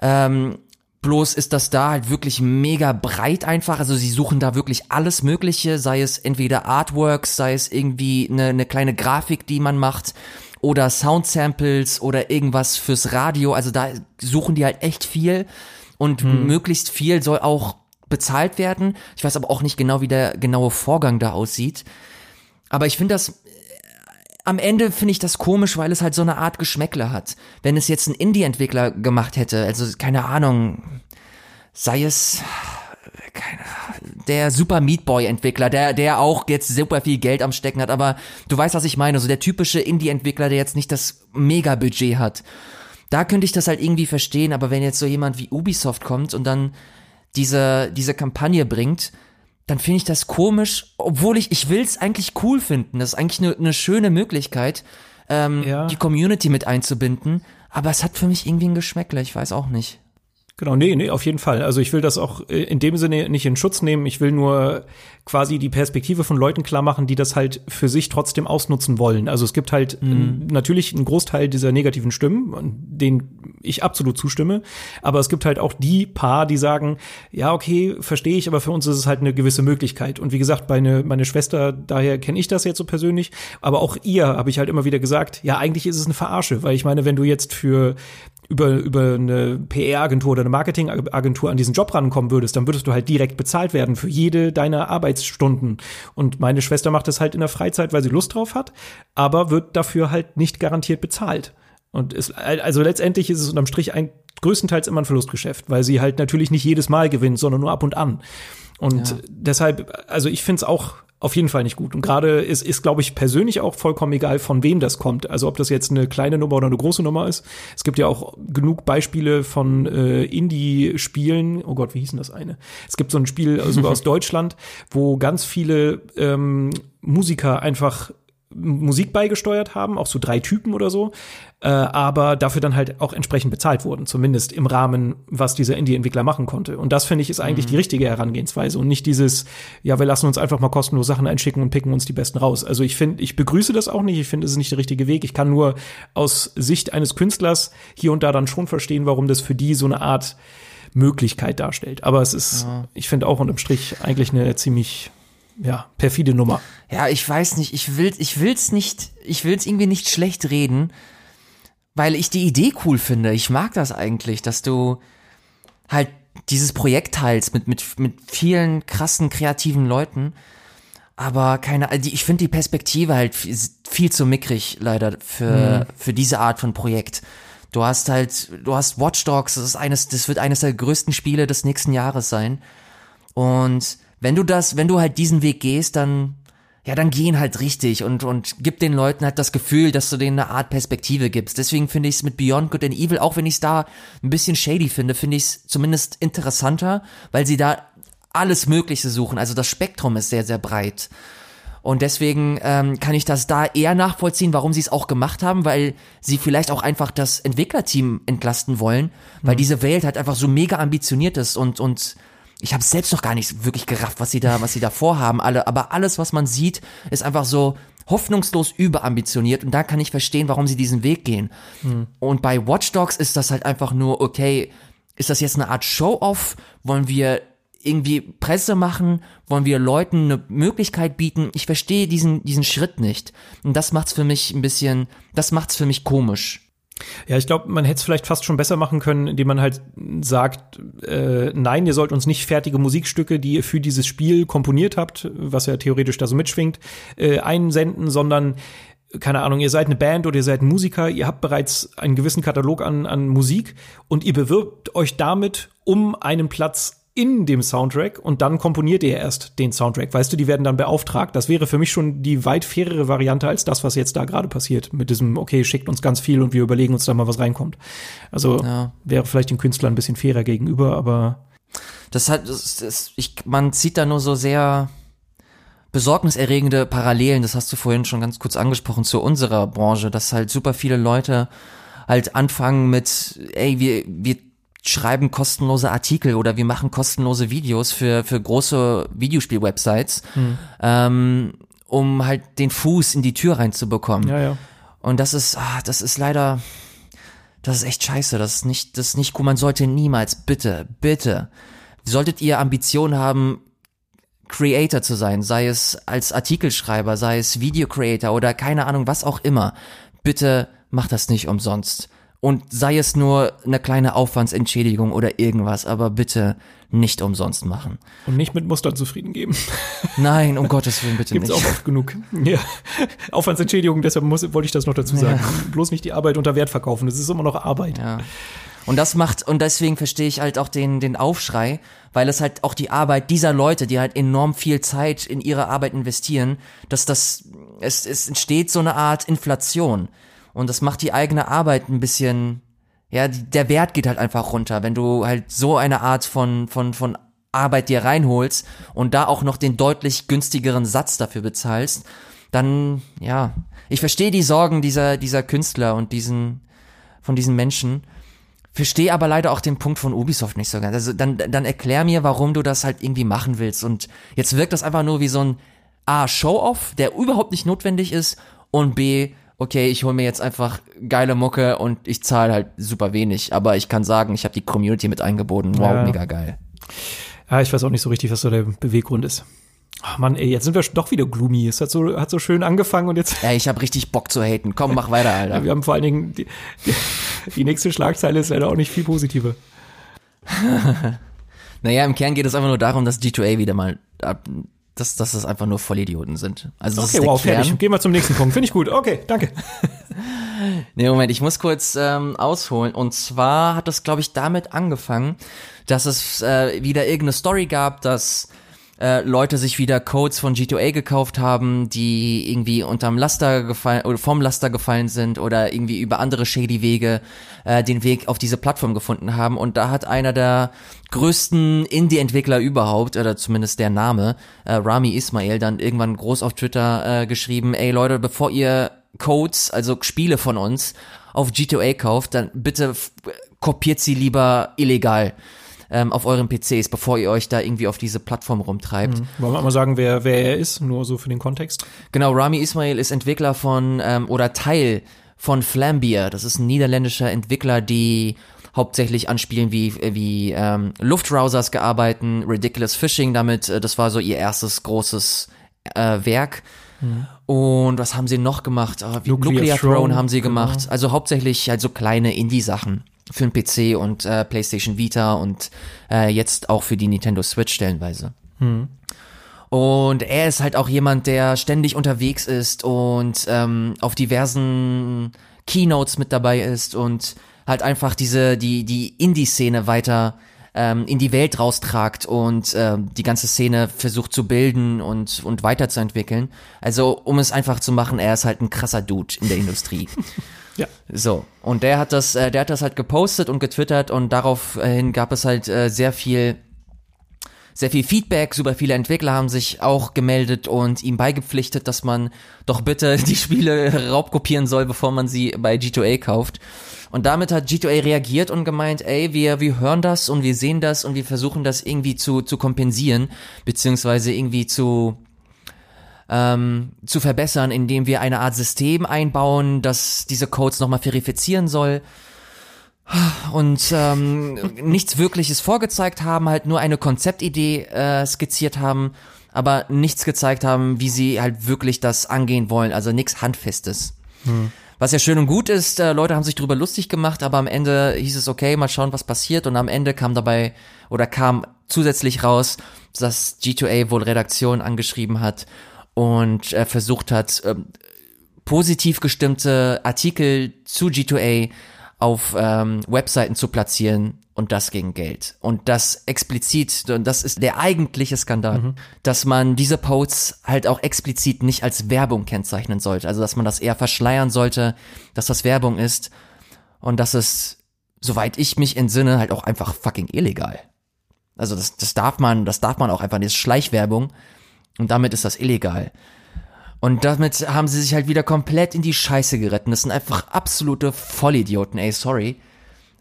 Ähm, bloß ist das da halt wirklich mega breit einfach. Also sie suchen da wirklich alles Mögliche, sei es entweder Artworks, sei es irgendwie eine, eine kleine Grafik, die man macht, oder Soundsamples oder irgendwas fürs Radio. Also da suchen die halt echt viel und hm. möglichst viel soll auch bezahlt werden. Ich weiß aber auch nicht genau, wie der genaue Vorgang da aussieht. Aber ich finde das am Ende finde ich das komisch, weil es halt so eine Art Geschmäckle hat. Wenn es jetzt ein Indie-Entwickler gemacht hätte, also keine Ahnung, sei es keine, der Super Meat Boy Entwickler, der der auch jetzt super viel Geld am Stecken hat, aber du weißt, was ich meine, so der typische Indie Entwickler, der jetzt nicht das Mega Budget hat. Da könnte ich das halt irgendwie verstehen, aber wenn jetzt so jemand wie Ubisoft kommt und dann diese diese Kampagne bringt, dann finde ich das komisch, obwohl ich, ich will es eigentlich cool finden. Das ist eigentlich eine ne schöne Möglichkeit, ähm, ja. die Community mit einzubinden. Aber es hat für mich irgendwie ein Geschmäckle, ich weiß auch nicht. Genau, nee, nee, auf jeden Fall. Also ich will das auch äh, in dem Sinne nicht in Schutz nehmen. Ich will nur quasi die Perspektive von Leuten klar machen, die das halt für sich trotzdem ausnutzen wollen. Also es gibt halt mhm. natürlich einen Großteil dieser negativen Stimmen, denen ich absolut zustimme. Aber es gibt halt auch die paar, die sagen, ja, okay, verstehe ich, aber für uns ist es halt eine gewisse Möglichkeit. Und wie gesagt, meine, meine Schwester, daher kenne ich das jetzt so persönlich. Aber auch ihr habe ich halt immer wieder gesagt, ja, eigentlich ist es eine Verarsche, weil ich meine, wenn du jetzt für über, über eine PR-Agentur oder eine Marketing-Agentur an diesen Job rankommen würdest, dann würdest du halt direkt bezahlt werden für jede deiner Arbeitsstunden. Und meine Schwester macht das halt in der Freizeit, weil sie Lust drauf hat, aber wird dafür halt nicht garantiert bezahlt. Und es, also letztendlich ist es unterm Strich ein größtenteils immer ein Verlustgeschäft, weil sie halt natürlich nicht jedes Mal gewinnt, sondern nur ab und an. Und ja. deshalb, also ich finde es auch auf jeden Fall nicht gut. Und gerade ist, ist glaube ich, persönlich auch vollkommen egal, von wem das kommt. Also ob das jetzt eine kleine Nummer oder eine große Nummer ist. Es gibt ja auch genug Beispiele von äh, Indie-Spielen. Oh Gott, wie hieß denn das eine? Es gibt so ein Spiel (laughs) sogar aus Deutschland, wo ganz viele ähm, Musiker einfach Musik beigesteuert haben, auch so drei Typen oder so, äh, aber dafür dann halt auch entsprechend bezahlt wurden, zumindest im Rahmen, was dieser Indie-Entwickler machen konnte. Und das finde ich ist eigentlich mhm. die richtige Herangehensweise und nicht dieses, ja, wir lassen uns einfach mal kostenlos Sachen einschicken und picken uns die besten raus. Also ich finde, ich begrüße das auch nicht, ich finde, es ist nicht der richtige Weg. Ich kann nur aus Sicht eines Künstlers hier und da dann schon verstehen, warum das für die so eine Art Möglichkeit darstellt. Aber es ist, ja. ich finde auch unterm Strich eigentlich eine ziemlich ja, perfide Nummer. Ja, ich weiß nicht, ich will, ich will's nicht, ich will's irgendwie nicht schlecht reden, weil ich die Idee cool finde. Ich mag das eigentlich, dass du halt dieses Projekt teilst mit, mit, mit vielen krassen, kreativen Leuten. Aber keine, ich finde die Perspektive halt viel, viel, zu mickrig, leider, für, mhm. für diese Art von Projekt. Du hast halt, du hast Watch Dogs, das ist eines, das wird eines der größten Spiele des nächsten Jahres sein. Und wenn du das, wenn du halt diesen Weg gehst, dann, ja, dann gehen halt richtig und, und gib den Leuten halt das Gefühl, dass du denen eine Art Perspektive gibst. Deswegen finde ich es mit Beyond Good and Evil, auch wenn ich es da ein bisschen shady finde, finde ich es zumindest interessanter, weil sie da alles Mögliche suchen. Also das Spektrum ist sehr, sehr breit. Und deswegen ähm, kann ich das da eher nachvollziehen, warum sie es auch gemacht haben, weil sie vielleicht auch einfach das Entwicklerteam entlasten wollen, weil mhm. diese Welt halt einfach so mega ambitioniert ist und, und ich habe selbst noch gar nicht wirklich gerafft, was sie da, was sie da vorhaben, alle, aber alles, was man sieht, ist einfach so hoffnungslos überambitioniert und da kann ich verstehen, warum sie diesen Weg gehen. Mhm. Und bei Watch Dogs ist das halt einfach nur, okay, ist das jetzt eine Art Show-off? Wollen wir irgendwie Presse machen? Wollen wir Leuten eine Möglichkeit bieten? Ich verstehe diesen, diesen Schritt nicht. Und das macht's für mich ein bisschen, das macht's für mich komisch. Ja, ich glaube, man hätte es vielleicht fast schon besser machen können, indem man halt sagt, äh, nein, ihr sollt uns nicht fertige Musikstücke, die ihr für dieses Spiel komponiert habt, was ja theoretisch da so mitschwingt, äh, einsenden, sondern keine Ahnung, ihr seid eine Band oder ihr seid ein Musiker, ihr habt bereits einen gewissen Katalog an, an Musik und ihr bewirbt euch damit um einen Platz in dem Soundtrack und dann komponiert ihr erst den Soundtrack. Weißt du, die werden dann beauftragt. Das wäre für mich schon die weit fairere Variante als das, was jetzt da gerade passiert. Mit diesem, okay, schickt uns ganz viel und wir überlegen uns da mal, was reinkommt. Also ja. wäre vielleicht den Künstlern ein bisschen fairer gegenüber, aber. Das hat, das, das, ich, man zieht da nur so sehr besorgniserregende Parallelen, das hast du vorhin schon ganz kurz angesprochen, zu unserer Branche, dass halt super viele Leute halt anfangen mit, ey, wir, wir schreiben kostenlose Artikel oder wir machen kostenlose Videos für, für große Videospiel-Websites, hm. ähm, um halt den Fuß in die Tür reinzubekommen. Ja, ja. Und das ist, ah, das ist leider, das ist echt scheiße. Das ist nicht, das ist nicht cool. Man sollte niemals, bitte, bitte, solltet ihr Ambitionen haben, Creator zu sein, sei es als Artikelschreiber, sei es Video Creator oder keine Ahnung, was auch immer. Bitte macht das nicht umsonst. Und sei es nur eine kleine Aufwandsentschädigung oder irgendwas, aber bitte nicht umsonst machen. Und nicht mit Mustern zufrieden geben. (laughs) Nein, um Gottes Willen, bitte Gibt's nicht. Gibt's auch oft genug. Ja. Aufwandsentschädigung, deshalb muss, wollte ich das noch dazu sagen. Ja. Bloß nicht die Arbeit unter Wert verkaufen, das ist immer noch Arbeit. Ja. Und das macht, und deswegen verstehe ich halt auch den, den Aufschrei, weil es halt auch die Arbeit dieser Leute, die halt enorm viel Zeit in ihre Arbeit investieren, dass das, es, es entsteht so eine Art Inflation. Und das macht die eigene Arbeit ein bisschen, ja, der Wert geht halt einfach runter, wenn du halt so eine Art von, von, von Arbeit dir reinholst und da auch noch den deutlich günstigeren Satz dafür bezahlst, dann, ja, ich verstehe die Sorgen dieser, dieser Künstler und diesen, von diesen Menschen, verstehe aber leider auch den Punkt von Ubisoft nicht so ganz. Also dann, dann erklär mir, warum du das halt irgendwie machen willst. Und jetzt wirkt das einfach nur wie so ein A, Show-Off, der überhaupt nicht notwendig ist und B, okay, ich hole mir jetzt einfach geile Mucke und ich zahle halt super wenig. Aber ich kann sagen, ich habe die Community mit eingebunden. Wow, ja. mega geil. Ja, ich weiß auch nicht so richtig, was so der Beweggrund ist. Ach Mann, ey, jetzt sind wir doch wieder gloomy. Es hat so, hat so schön angefangen und jetzt. Ja, ich habe richtig Bock zu haten. Komm, mach weiter, (laughs) Alter. Wir haben vor allen Dingen, die, die, (laughs) die nächste Schlagzeile ist leider auch nicht viel positiver. (laughs) naja, im Kern geht es einfach nur darum, dass G2A wieder mal dass, dass das einfach nur Vollidioten sind. Also okay, wow, Kern. fertig. Gehen wir zum nächsten Punkt. Finde ich gut. Okay, danke. (laughs) nee, Moment, ich muss kurz ähm, ausholen. Und zwar hat das, glaube ich, damit angefangen, dass es äh, wieder irgendeine Story gab, dass äh, Leute sich wieder Codes von G2A gekauft haben, die irgendwie unterm Laster gefallen oder vom Laster gefallen sind oder irgendwie über andere shady Wege äh, den Weg auf diese Plattform gefunden haben. Und da hat einer der größten Indie-Entwickler überhaupt, oder zumindest der Name, äh, Rami Ismail, dann irgendwann groß auf Twitter äh, geschrieben, ey Leute, bevor ihr Codes, also Spiele von uns, auf G2A kauft, dann bitte kopiert sie lieber illegal ähm, auf euren PCs, bevor ihr euch da irgendwie auf diese Plattform rumtreibt. Mhm. Wollen wir mal sagen, wer, wer er ist, nur so für den Kontext? Genau, Rami Ismail ist Entwickler von ähm, oder Teil von Flambier. Das ist ein niederländischer Entwickler, die hauptsächlich anspielen wie wie ähm, Luftbrowsers gearbeitet, Ridiculous Fishing damit. Äh, das war so ihr erstes großes äh, Werk. Mhm. Und was haben sie noch gemacht? Oh, wie, Nuclear, Nuclear Throne, Throne haben sie genau. gemacht. Also hauptsächlich halt so kleine Indie-Sachen für den PC und äh, PlayStation Vita und äh, jetzt auch für die Nintendo Switch stellenweise. Hm. Und er ist halt auch jemand, der ständig unterwegs ist und ähm, auf diversen Keynotes mit dabei ist und halt einfach diese die die Indie-Szene weiter ähm, in die Welt raustragt und äh, die ganze Szene versucht zu bilden und und weiterzuentwickeln. Also um es einfach zu machen, er ist halt ein krasser Dude in der Industrie. (laughs) Ja. So. Und der hat das, äh, der hat das halt gepostet und getwittert und daraufhin gab es halt äh, sehr viel sehr viel Feedback, super viele Entwickler haben sich auch gemeldet und ihm beigepflichtet, dass man doch bitte (laughs) die Spiele raubkopieren soll, bevor man sie bei G2A kauft. Und damit hat G2A reagiert und gemeint, ey, wir, wir hören das und wir sehen das und wir versuchen das irgendwie zu, zu kompensieren, beziehungsweise irgendwie zu, ähm, zu verbessern, indem wir eine Art System einbauen, das diese Codes nochmal verifizieren soll und ähm, (laughs) nichts Wirkliches vorgezeigt haben, halt nur eine Konzeptidee äh, skizziert haben, aber nichts gezeigt haben, wie sie halt wirklich das angehen wollen, also nichts Handfestes. Hm. Was ja schön und gut ist, äh, Leute haben sich drüber lustig gemacht, aber am Ende hieß es, okay, mal schauen, was passiert. Und am Ende kam dabei oder kam zusätzlich raus, dass G2A wohl Redaktion angeschrieben hat und äh, versucht hat, äh, positiv gestimmte Artikel zu G2A auf ähm, Webseiten zu platzieren und das gegen Geld. Und das explizit, und das ist der eigentliche Skandal, mhm. dass man diese Posts halt auch explizit nicht als Werbung kennzeichnen sollte. Also dass man das eher verschleiern sollte, dass das Werbung ist und dass es, soweit ich mich entsinne, halt auch einfach fucking illegal. Also das, das darf man, das darf man auch einfach, das ist Schleichwerbung und damit ist das illegal. Und damit haben sie sich halt wieder komplett in die Scheiße geritten. Das sind einfach absolute Vollidioten, ey, sorry.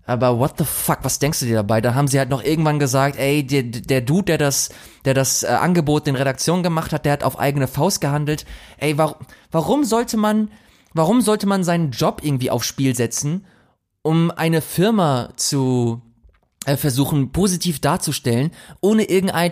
Aber what the fuck, was denkst du dir dabei? Da haben sie halt noch irgendwann gesagt, ey, der, der Dude, der das, der das äh, Angebot den Redaktionen gemacht hat, der hat auf eigene Faust gehandelt. Ey, warum, warum sollte man, warum sollte man seinen Job irgendwie aufs Spiel setzen, um eine Firma zu, versuchen positiv darzustellen, ohne irgendein,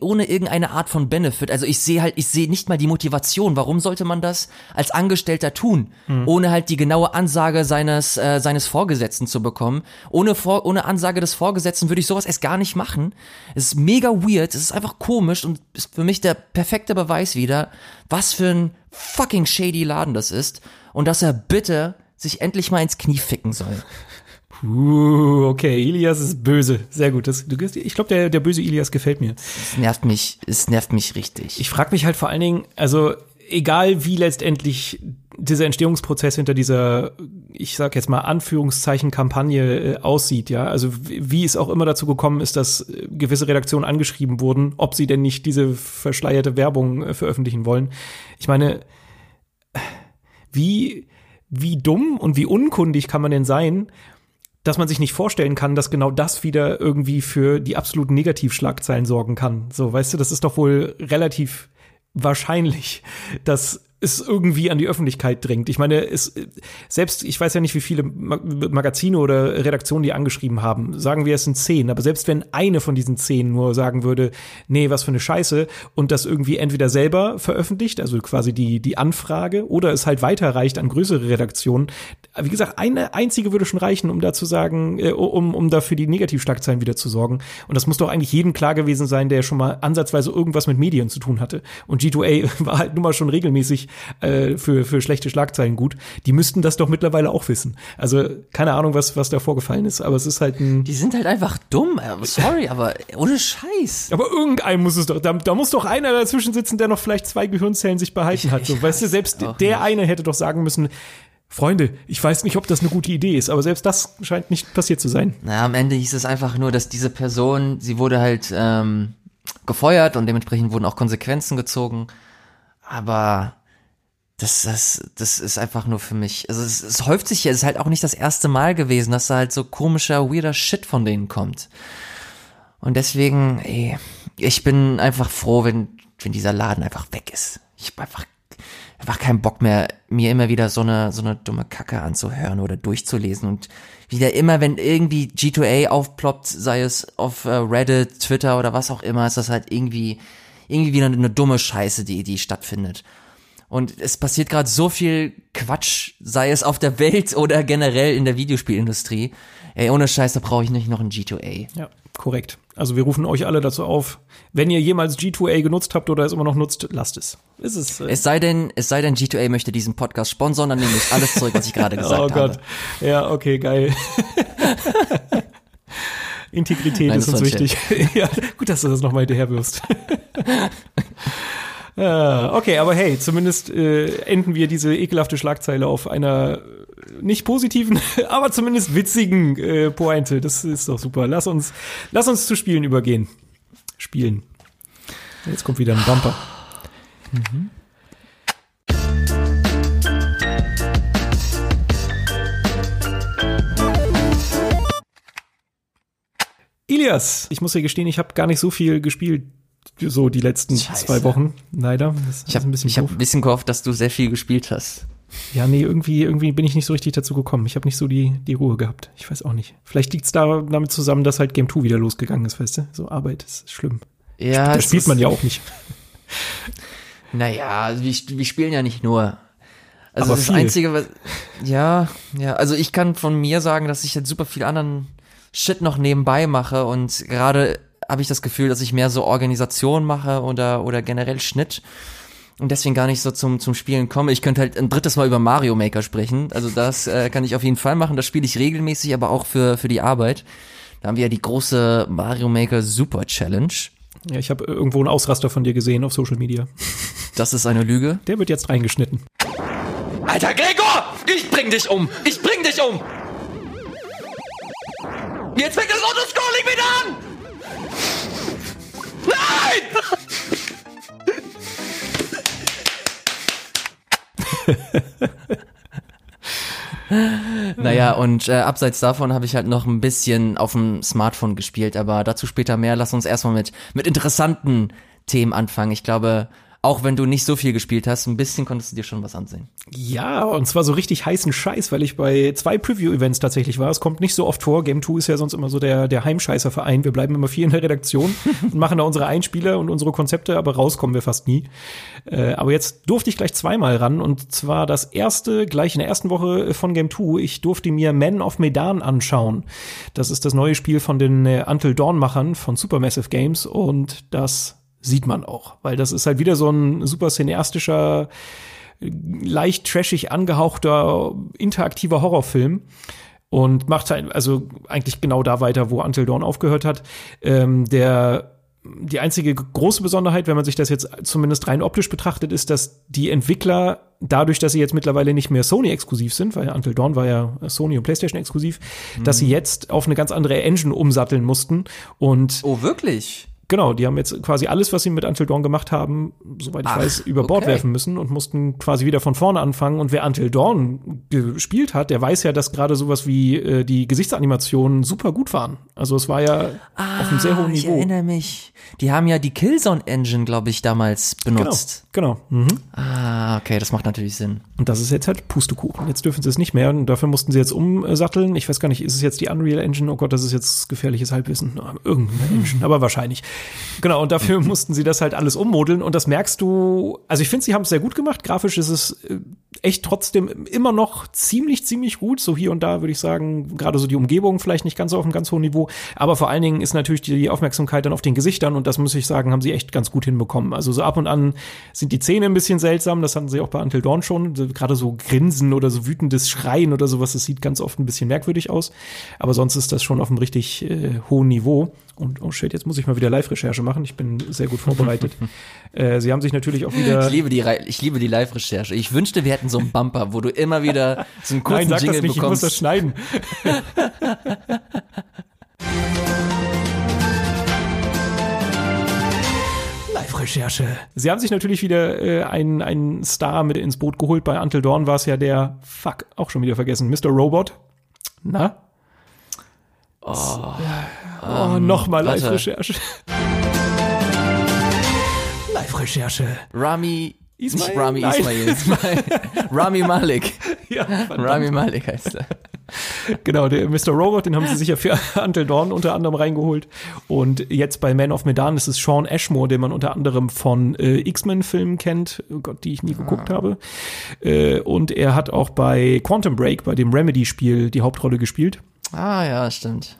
ohne irgendeine Art von Benefit. Also ich sehe halt, ich sehe nicht mal die Motivation. Warum sollte man das als Angestellter tun, mhm. ohne halt die genaue Ansage seines äh, seines Vorgesetzten zu bekommen? Ohne vor, ohne Ansage des Vorgesetzten würde ich sowas erst gar nicht machen. Es ist mega weird, es ist einfach komisch und ist für mich der perfekte Beweis wieder, was für ein fucking shady Laden das ist und dass er bitte sich endlich mal ins Knie ficken soll. (laughs) Uh, okay, Ilias ist böse. Sehr gut. Das, du, ich glaube, der, der böse Ilias gefällt mir. Es nervt mich, es nervt mich richtig. Ich frage mich halt vor allen Dingen, also egal wie letztendlich dieser Entstehungsprozess hinter dieser, ich sag jetzt mal Anführungszeichen Kampagne äh, aussieht, ja, also wie es auch immer dazu gekommen ist, dass äh, gewisse Redaktionen angeschrieben wurden, ob sie denn nicht diese verschleierte Werbung äh, veröffentlichen wollen. Ich meine, wie wie dumm und wie unkundig kann man denn sein, dass man sich nicht vorstellen kann, dass genau das wieder irgendwie für die absoluten Negativschlagzeilen sorgen kann. So, weißt du, das ist doch wohl relativ wahrscheinlich, dass es irgendwie an die Öffentlichkeit dringt. Ich meine, es, selbst, ich weiß ja nicht, wie viele Magazine oder Redaktionen die angeschrieben haben. Sagen wir, es sind zehn. Aber selbst wenn eine von diesen zehn nur sagen würde, nee, was für eine Scheiße, und das irgendwie entweder selber veröffentlicht, also quasi die, die Anfrage, oder es halt weiterreicht an größere Redaktionen. Wie gesagt, eine einzige würde schon reichen, um da zu sagen, äh, um, um dafür die Negativschlagzeilen wieder zu sorgen. Und das muss doch eigentlich jedem klar gewesen sein, der schon mal ansatzweise irgendwas mit Medien zu tun hatte. Und G2A (laughs) war halt nun mal schon regelmäßig äh, für, für schlechte Schlagzeilen gut. Die müssten das doch mittlerweile auch wissen. Also keine Ahnung, was, was da vorgefallen ist, aber es ist halt ein. Die sind halt einfach dumm. Äh, sorry, aber ohne Scheiß. (laughs) Aber irgendein muss es doch, da, da muss doch einer dazwischen sitzen, der noch vielleicht zwei Gehirnzellen sich behalten ich, hat. So, weißt du, selbst der nicht. eine hätte doch sagen müssen, Freunde, ich weiß nicht, ob das eine gute Idee ist, aber selbst das scheint nicht passiert zu sein. Na, am Ende hieß es einfach nur, dass diese Person, sie wurde halt ähm, gefeuert und dementsprechend wurden auch Konsequenzen gezogen. Aber das, das, das ist einfach nur für mich. Also es, es häuft sich ja, es ist halt auch nicht das erste Mal gewesen, dass da halt so komischer, weirder Shit von denen kommt. Und deswegen, ey, ich bin einfach froh, wenn, wenn dieser Laden einfach weg ist. Ich hab einfach, einfach keinen Bock mehr, mir immer wieder so eine, so eine dumme Kacke anzuhören oder durchzulesen und wieder immer, wenn irgendwie G2A aufploppt, sei es auf äh, Reddit, Twitter oder was auch immer, ist das halt irgendwie, irgendwie wieder eine dumme Scheiße, die, die stattfindet. Und es passiert gerade so viel Quatsch, sei es auf der Welt (laughs) oder generell in der Videospielindustrie. Ey, ohne Scheiß, da brauche ich nicht noch ein G2A. Ja, korrekt. Also wir rufen euch alle dazu auf, wenn ihr jemals G2A genutzt habt oder es immer noch nutzt, lasst es. Ist es, äh es sei denn, es sei denn, G2A möchte diesen Podcast sponsern, dann nehme ich alles zurück, was ich gerade (laughs) gesagt habe. Oh Gott. Habe. Ja, okay, geil. (laughs) Integrität Nein, ist uns wichtig. ja, gut, dass du das nochmal hinterher wirst. Okay, aber hey, zumindest äh, enden wir diese ekelhafte Schlagzeile auf einer nicht positiven, (laughs) aber zumindest witzigen äh, Pointe. Das ist doch super. Lass uns, lass uns zu Spielen übergehen. Spielen. Jetzt kommt wieder ein Bumper. Mhm. Ilias, ich muss dir gestehen, ich habe gar nicht so viel gespielt so die letzten Scheiße. zwei Wochen, leider. Das ich habe ein, hab ein bisschen gehofft, dass du sehr viel gespielt hast. Ja, nee, irgendwie, irgendwie bin ich nicht so richtig dazu gekommen. Ich habe nicht so die, die Ruhe gehabt. Ich weiß auch nicht. Vielleicht liegt's da damit zusammen, dass halt Game 2 wieder losgegangen ist, weißt du? So Arbeit ist schlimm. Ja. Da spielt man ja auch nicht. (laughs) Naja, wir, wir spielen ja nicht nur. Also Aber das viel. Einzige, was, Ja, ja, also ich kann von mir sagen, dass ich jetzt super viel anderen Shit noch nebenbei mache und gerade habe ich das Gefühl, dass ich mehr so Organisation mache oder, oder generell Schnitt und deswegen gar nicht so zum, zum Spielen komme. Ich könnte halt ein drittes Mal über Mario Maker sprechen. Also das äh, kann ich auf jeden Fall machen. Das spiele ich regelmäßig, aber auch für, für die Arbeit. Da haben wir ja die große Mario Maker Super Challenge. Ja, ich habe irgendwo einen Ausraster von dir gesehen auf Social Media. Das ist eine Lüge. Der wird jetzt reingeschnitten. Alter Gregor! Ich bring dich um! Ich bring dich um! Jetzt fängt das Autoscrolling wieder an! Nein! (laughs) naja, und äh, abseits davon habe ich halt noch ein bisschen auf dem Smartphone gespielt, aber dazu später mehr. Lass uns erstmal mit, mit interessanten Themen anfangen. Ich glaube, auch wenn du nicht so viel gespielt hast, ein bisschen konntest du dir schon was ansehen. Ja, und zwar so richtig heißen Scheiß, weil ich bei zwei Preview-Events tatsächlich war. Es kommt nicht so oft vor. Game 2 ist ja sonst immer so der, der Heimscheißer-Verein. Wir bleiben immer viel in der Redaktion (laughs) und machen da unsere Einspieler und unsere Konzepte, aber rauskommen wir fast nie. Äh, aber jetzt durfte ich gleich zweimal ran und zwar das erste, gleich in der ersten Woche von Game 2. Ich durfte mir Men of Medan anschauen. Das ist das neue Spiel von den äh, Until Dawn-Machern von Supermassive Games und das sieht man auch, weil das ist halt wieder so ein super cineastischer, leicht trashig angehauchter, interaktiver Horrorfilm und macht halt also eigentlich genau da weiter, wo Until Dawn aufgehört hat. Ähm, der die einzige große Besonderheit, wenn man sich das jetzt zumindest rein optisch betrachtet, ist, dass die Entwickler dadurch, dass sie jetzt mittlerweile nicht mehr Sony exklusiv sind, weil Until Dawn war ja Sony und PlayStation exklusiv, mhm. dass sie jetzt auf eine ganz andere Engine umsatteln mussten und Oh, wirklich? Genau, die haben jetzt quasi alles, was sie mit Until Dawn gemacht haben, soweit ich Ach, weiß, über Bord okay. werfen müssen und mussten quasi wieder von vorne anfangen. Und wer Until Dawn gespielt hat, der weiß ja, dass gerade sowas wie äh, die Gesichtsanimationen super gut waren. Also es war ja ah, auf einem sehr hohen Niveau. Ich erinnere mich. Die haben ja die Killzone Engine, glaube ich, damals benutzt. Genau, genau. Mhm. Ah, okay, das macht natürlich Sinn. Und das ist jetzt halt Pustekuchen. Jetzt dürfen sie es nicht mehr und dafür mussten sie jetzt umsatteln. Ich weiß gar nicht, ist es jetzt die Unreal Engine? Oh Gott, das ist jetzt gefährliches Halbwissen. Irgendeine Engine, (laughs) aber wahrscheinlich. Genau, und dafür mussten sie das halt alles ummodeln und das merkst du, also ich finde, sie haben es sehr gut gemacht. Grafisch ist es äh, echt trotzdem immer noch ziemlich, ziemlich gut. So hier und da würde ich sagen, gerade so die Umgebung vielleicht nicht ganz so auf einem ganz hohen Niveau, aber vor allen Dingen ist natürlich die Aufmerksamkeit dann auf den Gesichtern und das muss ich sagen, haben sie echt ganz gut hinbekommen. Also so ab und an sind die Zähne ein bisschen seltsam, das hatten sie auch bei Until Dawn schon, gerade so Grinsen oder so wütendes Schreien oder sowas, das sieht ganz oft ein bisschen merkwürdig aus, aber sonst ist das schon auf einem richtig äh, hohen Niveau. Und oh shit, jetzt muss ich mal wieder Live-Recherche machen. Ich bin sehr gut vorbereitet. (laughs) äh, sie haben sich natürlich auch wieder. Ich liebe die, ich liebe die Live-Recherche. Ich wünschte, wir hätten so einen Bumper, wo du immer wieder so einen kurzen Nein, sag Jingle das nicht, bekommst. Ich muss das schneiden. (laughs) Live-Recherche. Sie haben sich natürlich wieder äh, einen, einen Star mit ins Boot geholt. Bei Until Dawn war es ja der, fuck, auch schon wieder vergessen, Mr. Robot. Na? Oh, oh ähm, nochmal Live-Recherche. Live-Recherche. Rami Ismail? Rami Nein. Ismail. (laughs) Rami Malik. Ja, Rami Malik heißt er. Genau, der Mr. Robot, den haben sie sich ja für (laughs) Until Dawn unter anderem reingeholt. Und jetzt bei Man of Medan ist es Sean Ashmore, den man unter anderem von äh, X-Men-Filmen kennt, oh Gott, die ich nie geguckt ah. habe. Äh, und er hat auch bei Quantum Break, bei dem Remedy-Spiel, die Hauptrolle gespielt. Ah ja, stimmt.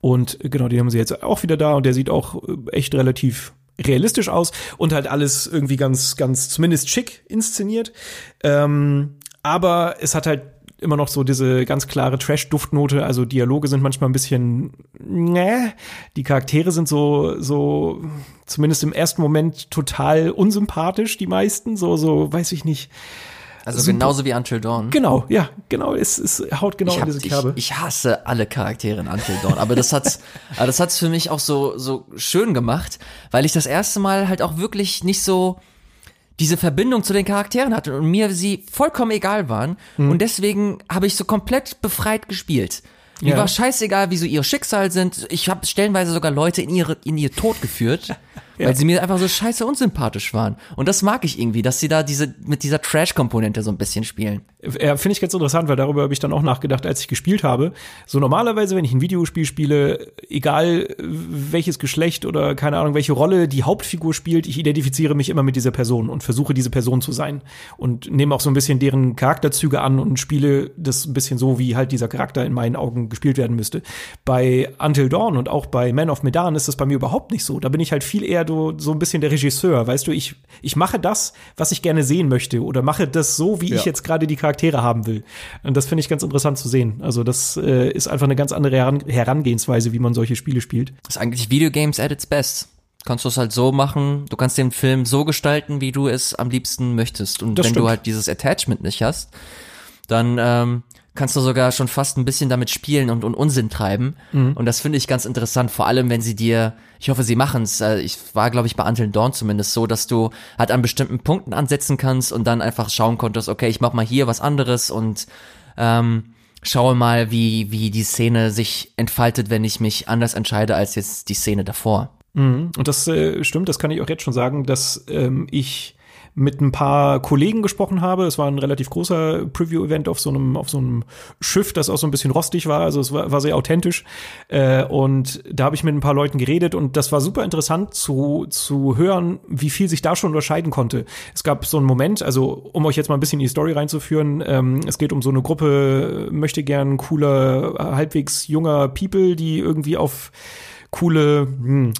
Und genau, die haben sie jetzt auch wieder da und der sieht auch äh, echt relativ realistisch aus und halt alles irgendwie ganz, ganz zumindest schick inszeniert. Ähm, aber es hat halt immer noch so diese ganz klare Trash-Duftnote. Also Dialoge sind manchmal ein bisschen, ne, die Charaktere sind so, so, zumindest im ersten Moment total unsympathisch, die meisten. So, so, weiß ich nicht. Also Super. genauso wie Until Dawn. Genau, ja, genau. Es, es haut genau hab, in diese Kerbe. Ich, ich, hasse alle Charaktere in Until Dawn, aber das hat's, (laughs) aber das hat's für mich auch so so schön gemacht, weil ich das erste Mal halt auch wirklich nicht so diese Verbindung zu den Charakteren hatte und mir sie vollkommen egal waren mhm. und deswegen habe ich so komplett befreit gespielt. Mir ja. war scheißegal, wie so ihr Schicksal sind. Ich habe stellenweise sogar Leute in ihre in ihr Tod geführt. (laughs) (laughs) Ja. Weil sie mir einfach so scheiße unsympathisch waren. Und das mag ich irgendwie, dass sie da diese, mit dieser Trash-Komponente so ein bisschen spielen. Ja, finde ich ganz interessant, weil darüber habe ich dann auch nachgedacht, als ich gespielt habe. So normalerweise, wenn ich ein Videospiel spiele, egal welches Geschlecht oder keine Ahnung, welche Rolle die Hauptfigur spielt, ich identifiziere mich immer mit dieser Person und versuche diese Person zu sein und nehme auch so ein bisschen deren Charakterzüge an und spiele das ein bisschen so, wie halt dieser Charakter in meinen Augen gespielt werden müsste. Bei Until Dawn und auch bei Man of Medan ist das bei mir überhaupt nicht so. Da bin ich halt viel eher so, so ein bisschen der Regisseur, weißt du, ich, ich mache das, was ich gerne sehen möchte oder mache das so, wie ja. ich jetzt gerade die Charaktere haben will. Und das finde ich ganz interessant zu sehen. Also das äh, ist einfach eine ganz andere Heran Herangehensweise, wie man solche Spiele spielt. Das ist eigentlich Videogames at its best kannst du es halt so machen, du kannst den Film so gestalten, wie du es am liebsten möchtest. Und das wenn stimmt. du halt dieses Attachment nicht hast, dann ähm, kannst du sogar schon fast ein bisschen damit spielen und, und Unsinn treiben. Mhm. Und das finde ich ganz interessant, vor allem wenn sie dir, ich hoffe, sie machen es, äh, ich war, glaube ich, bei Until Dawn zumindest so, dass du halt an bestimmten Punkten ansetzen kannst und dann einfach schauen konntest, okay, ich mach mal hier was anderes und ähm, schaue mal, wie, wie die Szene sich entfaltet, wenn ich mich anders entscheide als jetzt die Szene davor. Mhm. Und das äh, stimmt, das kann ich auch jetzt schon sagen, dass ähm, ich mit ein paar Kollegen gesprochen habe. Es war ein relativ großer Preview-Event auf so einem auf so einem Schiff, das auch so ein bisschen rostig war. Also es war, war sehr authentisch. Äh, und da habe ich mit ein paar Leuten geredet und das war super interessant zu zu hören, wie viel sich da schon unterscheiden konnte. Es gab so einen Moment, also um euch jetzt mal ein bisschen in die Story reinzuführen. Ähm, es geht um so eine Gruppe möchte gern cooler, halbwegs junger People, die irgendwie auf coole hm,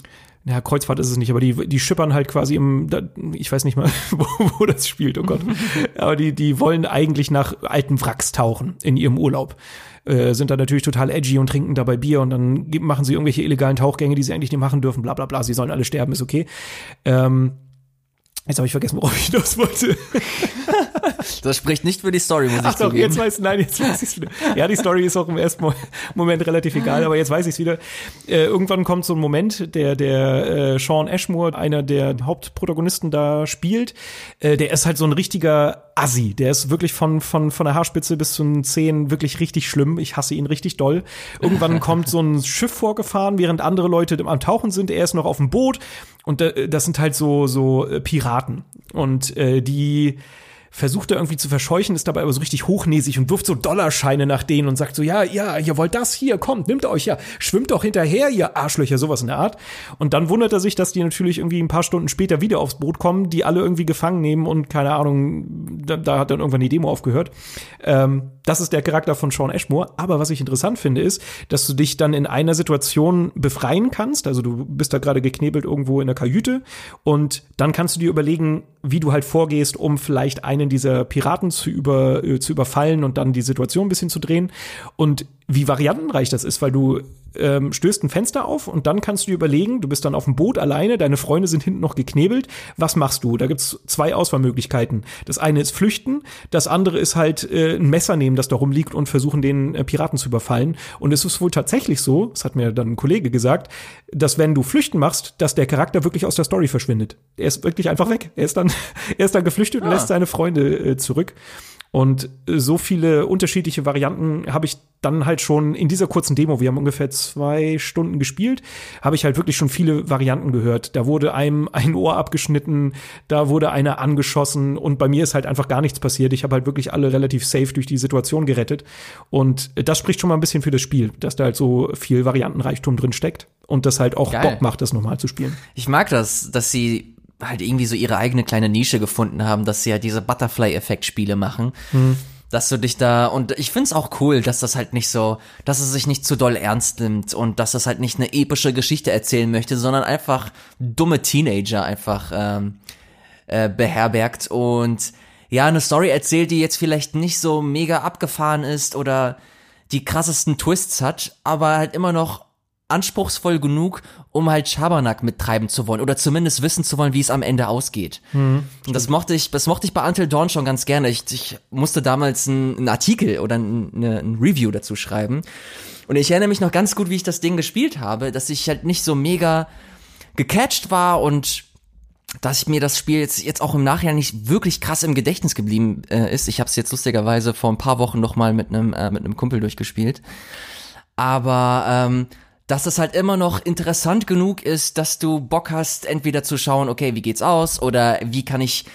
ja, Kreuzfahrt ist es nicht, aber die, die schippern halt quasi im, ich weiß nicht mal, (laughs) wo, wo das spielt, oh Gott. (laughs) aber die, die wollen eigentlich nach alten Wracks tauchen in ihrem Urlaub. Äh, sind da natürlich total edgy und trinken dabei Bier und dann machen sie irgendwelche illegalen Tauchgänge, die sie eigentlich nicht machen dürfen, bla bla bla, sie sollen alle sterben, ist okay. Ähm, Jetzt habe ich vergessen, worauf ich das wollte. (laughs) das spricht nicht für die Story, muss ich Ach doch, jetzt weiß nein, jetzt weiß ich es wieder. Ja, die Story ist auch im ersten Moment relativ egal, aber jetzt weiß ich es wieder. Äh, irgendwann kommt so ein Moment, der der äh, Sean Ashmore, einer der Hauptprotagonisten da spielt, äh, der ist halt so ein richtiger Assi. Der ist wirklich von von von der Haarspitze bis zu den Zehen wirklich richtig schlimm. Ich hasse ihn richtig doll. Irgendwann kommt so ein Schiff vorgefahren, während andere Leute am Tauchen sind. Er ist noch auf dem Boot und äh, das sind halt so so äh, Piraten und äh, die versucht er irgendwie zu verscheuchen, ist dabei aber so richtig hochnäsig und wirft so Dollarscheine nach denen und sagt so, ja, ja, ihr wollt das hier, kommt, nimmt euch ja, schwimmt doch hinterher, ihr Arschlöcher, sowas in der Art. Und dann wundert er sich, dass die natürlich irgendwie ein paar Stunden später wieder aufs Boot kommen, die alle irgendwie gefangen nehmen und keine Ahnung, da, da hat dann irgendwann die Demo aufgehört. Ähm, das ist der Charakter von Sean Ashmore. Aber was ich interessant finde, ist, dass du dich dann in einer Situation befreien kannst. Also du bist da gerade geknebelt irgendwo in der Kajüte und dann kannst du dir überlegen, wie du halt vorgehst, um vielleicht einen dieser Piraten zu, über, äh, zu überfallen und dann die Situation ein bisschen zu drehen. Und wie variantenreich das ist, weil du ähm, stößt ein Fenster auf und dann kannst du dir überlegen, du bist dann auf dem Boot alleine, deine Freunde sind hinten noch geknebelt. Was machst du? Da gibt's zwei Auswahlmöglichkeiten. Das eine ist flüchten, das andere ist halt äh, ein Messer nehmen, das da rumliegt und versuchen, den äh, Piraten zu überfallen. Und es ist wohl tatsächlich so, das hat mir dann ein Kollege gesagt, dass wenn du flüchten machst, dass der Charakter wirklich aus der Story verschwindet. Er ist wirklich einfach weg. Er ist dann, (laughs) er ist dann geflüchtet ah. und lässt seine Freunde äh, zurück. Und so viele unterschiedliche Varianten habe ich dann halt schon in dieser kurzen Demo, wir haben ungefähr zwei Stunden gespielt, habe ich halt wirklich schon viele Varianten gehört. Da wurde einem (laughs) ein Ohr abgeschnitten, da wurde einer angeschossen und bei mir ist halt einfach gar nichts passiert. Ich habe halt wirklich alle relativ safe durch die Situation gerettet. Und das spricht schon mal ein bisschen für das Spiel, dass da halt so viel Variantenreichtum drin steckt und das halt auch Geil. Bock macht, das nochmal zu spielen. Ich mag das, dass sie halt irgendwie so ihre eigene kleine Nische gefunden haben, dass sie ja diese Butterfly-Effekt-Spiele machen. Mhm. Dass du dich da, und ich find's auch cool, dass das halt nicht so, dass es sich nicht zu doll ernst nimmt und dass es halt nicht eine epische Geschichte erzählen möchte, sondern einfach dumme Teenager einfach ähm, äh, beherbergt und ja, eine Story erzählt, die jetzt vielleicht nicht so mega abgefahren ist oder die krassesten Twists hat, aber halt immer noch anspruchsvoll genug, um halt Schabernack mittreiben zu wollen oder zumindest wissen zu wollen, wie es am Ende ausgeht. Mhm, und das mochte ich, das mochte ich bei Until Dawn schon ganz gerne. Ich, ich musste damals einen, Artikel oder eine, ein Review dazu schreiben. Und ich erinnere mich noch ganz gut, wie ich das Ding gespielt habe, dass ich halt nicht so mega gecatcht war und dass ich mir das Spiel jetzt, jetzt auch im Nachhinein nicht wirklich krass im Gedächtnis geblieben äh, ist. Ich habe es jetzt lustigerweise vor ein paar Wochen noch mal mit einem äh, mit einem Kumpel durchgespielt. Aber ähm, dass es halt immer noch interessant genug ist, dass du Bock hast, entweder zu schauen, okay, wie geht's aus oder wie kann ich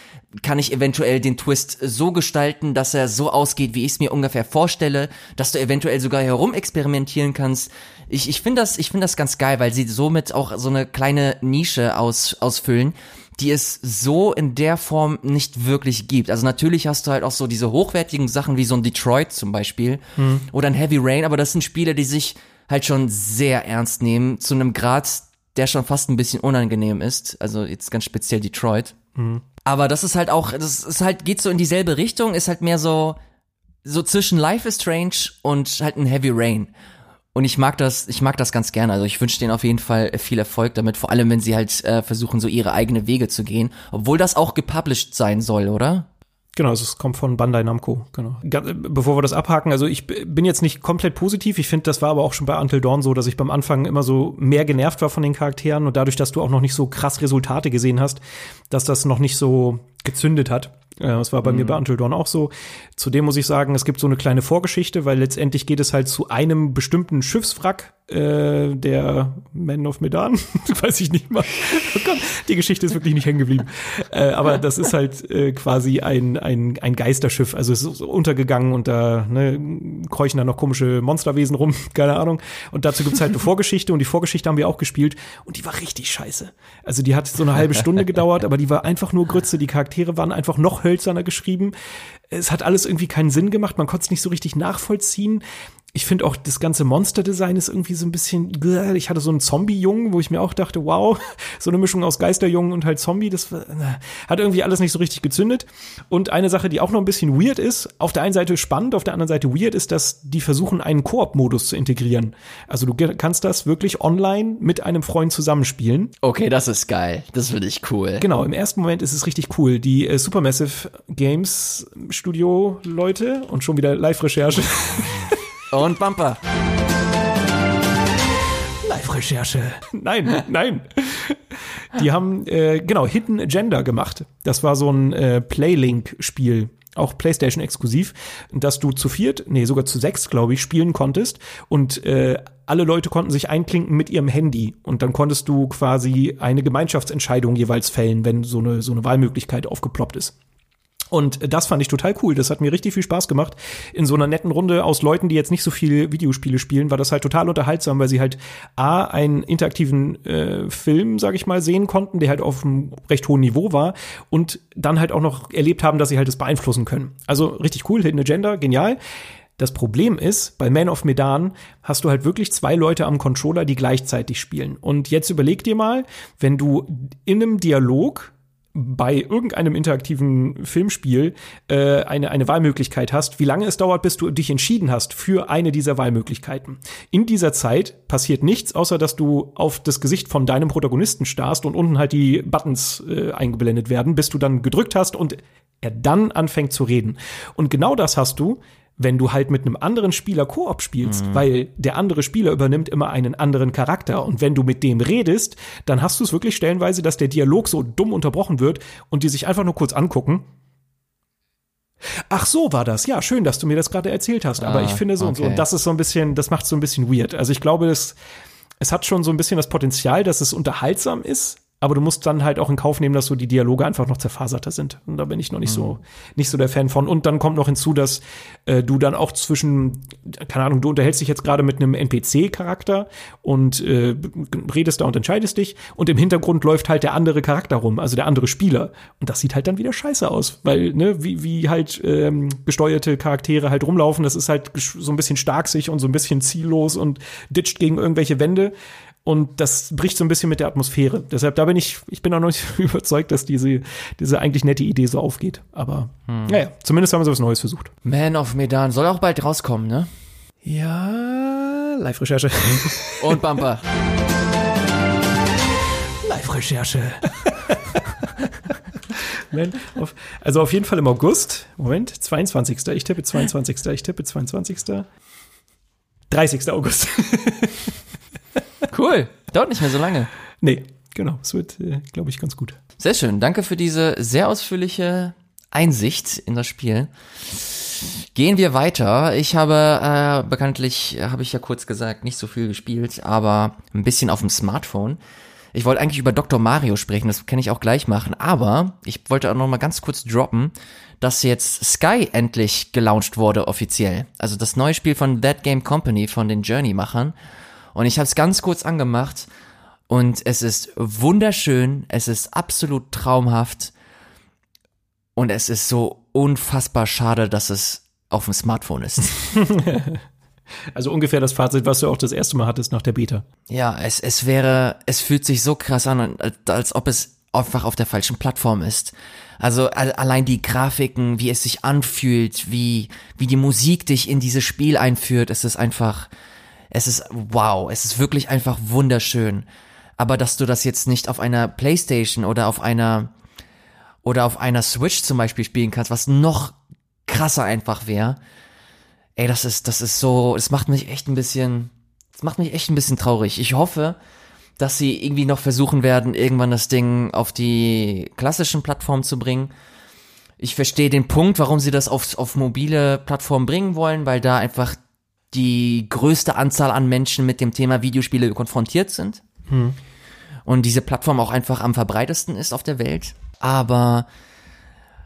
kann ich eventuell den Twist so gestalten, dass er so ausgeht, wie ich es mir ungefähr vorstelle, dass du eventuell sogar herumexperimentieren kannst. Ich, ich finde das, ich finde das ganz geil, weil sie somit auch so eine kleine Nische aus, ausfüllen, die es so in der Form nicht wirklich gibt. Also natürlich hast du halt auch so diese hochwertigen Sachen wie so ein Detroit zum Beispiel mhm. oder ein Heavy Rain, aber das sind Spiele, die sich halt schon sehr ernst nehmen, zu einem Grad, der schon fast ein bisschen unangenehm ist. Also jetzt ganz speziell Detroit. Mhm. Aber das ist halt auch, das ist halt, geht so in dieselbe Richtung, ist halt mehr so, so zwischen Life is Strange und halt ein Heavy Rain. Und ich mag das, ich mag das ganz gerne. Also ich wünsche denen auf jeden Fall viel Erfolg damit, vor allem wenn sie halt äh, versuchen, so ihre eigene Wege zu gehen. Obwohl das auch gepublished sein soll, oder? Genau, also es kommt von Bandai Namco, genau. Bevor wir das abhaken, also ich bin jetzt nicht komplett positiv. Ich finde, das war aber auch schon bei Until Dawn so, dass ich beim Anfang immer so mehr genervt war von den Charakteren und dadurch, dass du auch noch nicht so krass Resultate gesehen hast, dass das noch nicht so gezündet hat. Das war bei mhm. mir bei Until Dawn auch so. Zudem muss ich sagen, es gibt so eine kleine Vorgeschichte, weil letztendlich geht es halt zu einem bestimmten Schiffswrack, äh, der Man of Medan, (laughs) weiß ich nicht mal. Oh Gott, die Geschichte ist wirklich nicht hängen geblieben. Äh, aber das ist halt äh, quasi ein, ein, ein Geisterschiff. Also es ist untergegangen und da ne, keuchen da noch komische Monsterwesen rum, (laughs) keine Ahnung. Und dazu gibt's halt eine Vorgeschichte und die Vorgeschichte haben wir auch gespielt und die war richtig scheiße. Also die hat so eine halbe Stunde gedauert, aber die war einfach nur Grütze. Die Charaktere waren einfach noch hölzerner geschrieben. Es hat alles irgendwie keinen Sinn gemacht, man konnte es nicht so richtig nachvollziehen ich finde auch das ganze Monster-Design ist irgendwie so ein bisschen. Ich hatte so einen Zombie-Jungen, wo ich mir auch dachte, wow, (laughs) so eine Mischung aus Geisterjungen und halt Zombie, das hat irgendwie alles nicht so richtig gezündet. Und eine Sache, die auch noch ein bisschen weird ist, auf der einen Seite spannend, auf der anderen Seite weird, ist, dass die versuchen, einen Koop-Modus zu integrieren. Also du kannst das wirklich online mit einem Freund zusammenspielen. Okay, das ist geil. Das finde ich cool. Genau, im ersten Moment ist es richtig cool. Die äh, Supermassive Games Studio-Leute und schon wieder Live-Recherche. (laughs) Und Bumper. Live-Recherche. Nein, nein. Die haben, äh, genau, Hidden Agenda gemacht. Das war so ein äh, Playlink-Spiel auch PlayStation exklusiv, dass du zu viert, nee, sogar zu sechs, glaube ich, spielen konntest und äh, alle Leute konnten sich einklinken mit ihrem Handy und dann konntest du quasi eine Gemeinschaftsentscheidung jeweils fällen, wenn so eine so eine Wahlmöglichkeit aufgeploppt ist. Und das fand ich total cool. Das hat mir richtig viel Spaß gemacht. In so einer netten Runde aus Leuten, die jetzt nicht so viel Videospiele spielen, war das halt total unterhaltsam, weil sie halt A, einen interaktiven äh, Film, sag ich mal, sehen konnten, der halt auf einem recht hohen Niveau war und dann halt auch noch erlebt haben, dass sie halt das beeinflussen können. Also richtig cool, Hidden Agenda, genial. Das Problem ist, bei Man of Medan hast du halt wirklich zwei Leute am Controller, die gleichzeitig spielen. Und jetzt überleg dir mal, wenn du in einem Dialog bei irgendeinem interaktiven Filmspiel äh, eine, eine Wahlmöglichkeit hast, wie lange es dauert, bis du dich entschieden hast für eine dieser Wahlmöglichkeiten. In dieser Zeit passiert nichts, außer dass du auf das Gesicht von deinem Protagonisten starrst und unten halt die Buttons äh, eingeblendet werden, bis du dann gedrückt hast und er dann anfängt zu reden. Und genau das hast du, wenn du halt mit einem anderen Spieler Koop spielst, mhm. weil der andere Spieler übernimmt immer einen anderen Charakter und wenn du mit dem redest, dann hast du es wirklich stellenweise, dass der Dialog so dumm unterbrochen wird und die sich einfach nur kurz angucken. Ach so war das. Ja, schön, dass du mir das gerade erzählt hast, aber ah, ich finde so okay. und so und das ist so ein bisschen, das macht so ein bisschen weird. Also ich glaube, es es hat schon so ein bisschen das Potenzial, dass es unterhaltsam ist, aber du musst dann halt auch in Kauf nehmen, dass so die Dialoge einfach noch zerfaserter sind. Und da bin ich noch nicht mhm. so nicht so der Fan von. Und dann kommt noch hinzu, dass äh, du dann auch zwischen, keine Ahnung, du unterhältst dich jetzt gerade mit einem NPC-Charakter und äh, redest da und entscheidest dich. Und im Hintergrund läuft halt der andere Charakter rum, also der andere Spieler. Und das sieht halt dann wieder scheiße aus, weil ne, wie wie halt ähm, gesteuerte Charaktere halt rumlaufen. Das ist halt so ein bisschen starksig und so ein bisschen ziellos und ditcht gegen irgendwelche Wände. Und das bricht so ein bisschen mit der Atmosphäre. Deshalb, da bin ich, ich bin auch noch nicht (laughs) überzeugt, dass diese, diese eigentlich nette Idee so aufgeht. Aber hm. naja, zumindest haben sie was Neues versucht. Man of Medan soll auch bald rauskommen, ne? Ja, Live-Recherche. (laughs) Und Bumper. Live-Recherche. (laughs) also auf jeden Fall im August. Moment, 22. Ich tippe 22. Ich tippe 22. 30. August. (laughs) Cool. Dauert nicht mehr so lange. Nee, genau. Es wird, äh, glaube ich, ganz gut. Sehr schön. Danke für diese sehr ausführliche Einsicht in das Spiel. Gehen wir weiter. Ich habe äh, bekanntlich, habe ich ja kurz gesagt, nicht so viel gespielt, aber ein bisschen auf dem Smartphone. Ich wollte eigentlich über Dr. Mario sprechen, das kann ich auch gleich machen, aber ich wollte auch noch mal ganz kurz droppen, dass jetzt Sky endlich gelauncht wurde offiziell. Also das neue Spiel von That Game Company, von den Journey-Machern. Und ich habe es ganz kurz angemacht und es ist wunderschön, es ist absolut traumhaft und es ist so unfassbar schade, dass es auf dem Smartphone ist. (laughs) (laughs) Also ungefähr das Fazit, was du auch das erste Mal hattest nach der Beta. Ja, es, es wäre, es fühlt sich so krass an, als ob es einfach auf der falschen Plattform ist. Also allein die Grafiken, wie es sich anfühlt, wie, wie die Musik dich in dieses Spiel einführt, es ist einfach, es ist wow, es ist wirklich einfach wunderschön. Aber dass du das jetzt nicht auf einer Playstation oder auf einer, oder auf einer Switch zum Beispiel spielen kannst, was noch krasser einfach wäre, ey, das ist, das ist so, es macht mich echt ein bisschen, es macht mich echt ein bisschen traurig. Ich hoffe, dass sie irgendwie noch versuchen werden, irgendwann das Ding auf die klassischen Plattformen zu bringen. Ich verstehe den Punkt, warum sie das auf, auf mobile Plattformen bringen wollen, weil da einfach die größte Anzahl an Menschen mit dem Thema Videospiele konfrontiert sind. Hm. Und diese Plattform auch einfach am verbreitesten ist auf der Welt. Aber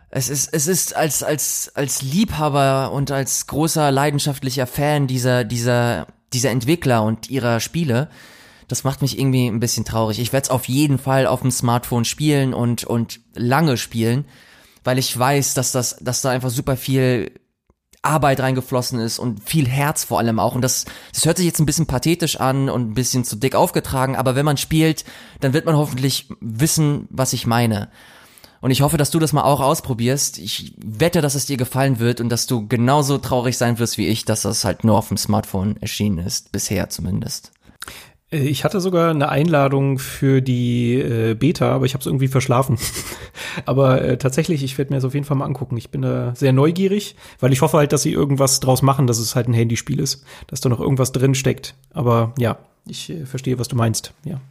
es ist, es ist als, als, als Liebhaber und als großer leidenschaftlicher Fan dieser, dieser, dieser Entwickler und ihrer Spiele, das macht mich irgendwie ein bisschen traurig. Ich werde es auf jeden Fall auf dem Smartphone spielen und, und lange spielen, weil ich weiß, dass das, dass da einfach super viel Arbeit reingeflossen ist und viel Herz vor allem auch. Und das, das hört sich jetzt ein bisschen pathetisch an und ein bisschen zu dick aufgetragen, aber wenn man spielt, dann wird man hoffentlich wissen, was ich meine. Und ich hoffe, dass du das mal auch ausprobierst. Ich wette, dass es dir gefallen wird und dass du genauso traurig sein wirst wie ich, dass das halt nur auf dem Smartphone erschienen ist. Bisher zumindest. Äh, ich hatte sogar eine Einladung für die äh, Beta, aber ich habe es irgendwie verschlafen. (laughs) aber äh, tatsächlich, ich werde mir das auf jeden Fall mal angucken. Ich bin da sehr neugierig, weil ich hoffe halt, dass sie irgendwas draus machen, dass es halt ein Handyspiel ist, dass da noch irgendwas drin steckt. Aber ja, ich äh, verstehe, was du meinst. Ja.